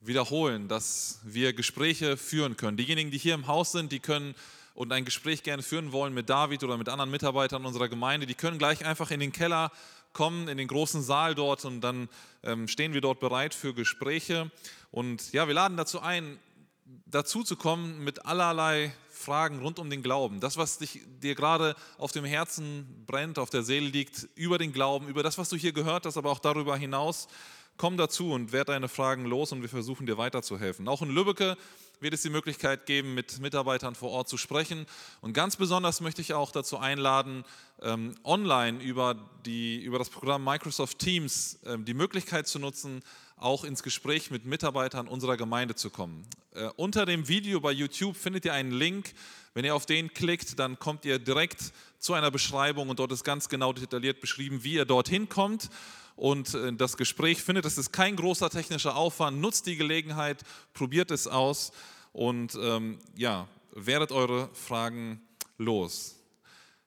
wiederholen, dass wir Gespräche führen können. Diejenigen, die hier im Haus sind, die können und ein Gespräch gerne führen wollen mit David oder mit anderen Mitarbeitern unserer Gemeinde, die können gleich einfach in den Keller kommen, in den großen Saal dort und dann ähm, stehen wir dort bereit für Gespräche. Und ja, wir laden dazu ein, dazu zu kommen mit allerlei Fragen rund um den Glauben. Das, was dich, dir gerade auf dem Herzen brennt, auf der Seele liegt, über den Glauben, über das, was du hier gehört hast, aber auch darüber hinaus. Komm dazu und werd deine Fragen los und wir versuchen dir weiterzuhelfen. Auch in Lübbecke wird es die Möglichkeit geben, mit Mitarbeitern vor Ort zu sprechen. Und ganz besonders möchte ich auch dazu einladen, ähm, online über, die, über das Programm Microsoft Teams ähm, die Möglichkeit zu nutzen, auch ins Gespräch mit Mitarbeitern unserer Gemeinde zu kommen. Äh, unter dem Video bei YouTube findet ihr einen Link. Wenn ihr auf den klickt, dann kommt ihr direkt zu einer Beschreibung und dort ist ganz genau detailliert beschrieben, wie ihr dorthin kommt und äh, das Gespräch findet. Es ist kein großer technischer Aufwand. Nutzt die Gelegenheit, probiert es aus und ähm, ja, werdet eure Fragen los.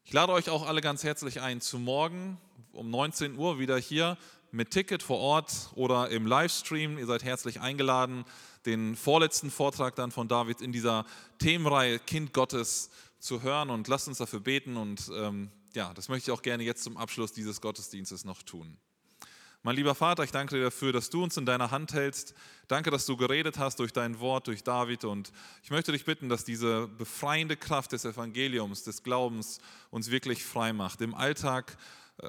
Ich lade euch auch alle ganz herzlich ein zu morgen um 19 Uhr wieder hier mit Ticket vor Ort oder im Livestream. Ihr seid herzlich eingeladen, den vorletzten Vortrag dann von David in dieser Themenreihe Kind Gottes zu hören und lasst uns dafür beten und ähm, ja, das möchte ich auch gerne jetzt zum Abschluss dieses Gottesdienstes noch tun. Mein lieber Vater, ich danke dir dafür, dass du uns in deiner Hand hältst. Danke, dass du geredet hast durch dein Wort, durch David. Und ich möchte dich bitten, dass diese befreiende Kraft des Evangeliums, des Glaubens uns wirklich frei macht. Im Alltag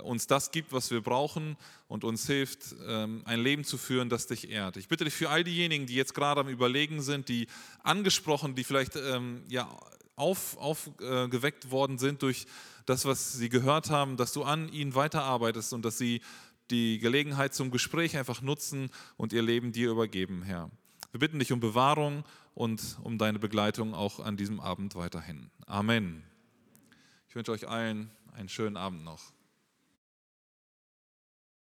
uns das gibt, was wir brauchen und uns hilft, ähm, ein Leben zu führen, das dich ehrt. Ich bitte dich für all diejenigen, die jetzt gerade am Überlegen sind, die angesprochen, die vielleicht ähm, ja, aufgeweckt auf, worden sind durch das, was sie gehört haben, dass du an ihnen weiterarbeitest und dass sie die Gelegenheit zum Gespräch einfach nutzen und ihr Leben dir übergeben, Herr. Wir bitten dich um Bewahrung und um deine Begleitung auch an diesem Abend weiterhin. Amen. Ich wünsche euch allen einen schönen Abend noch.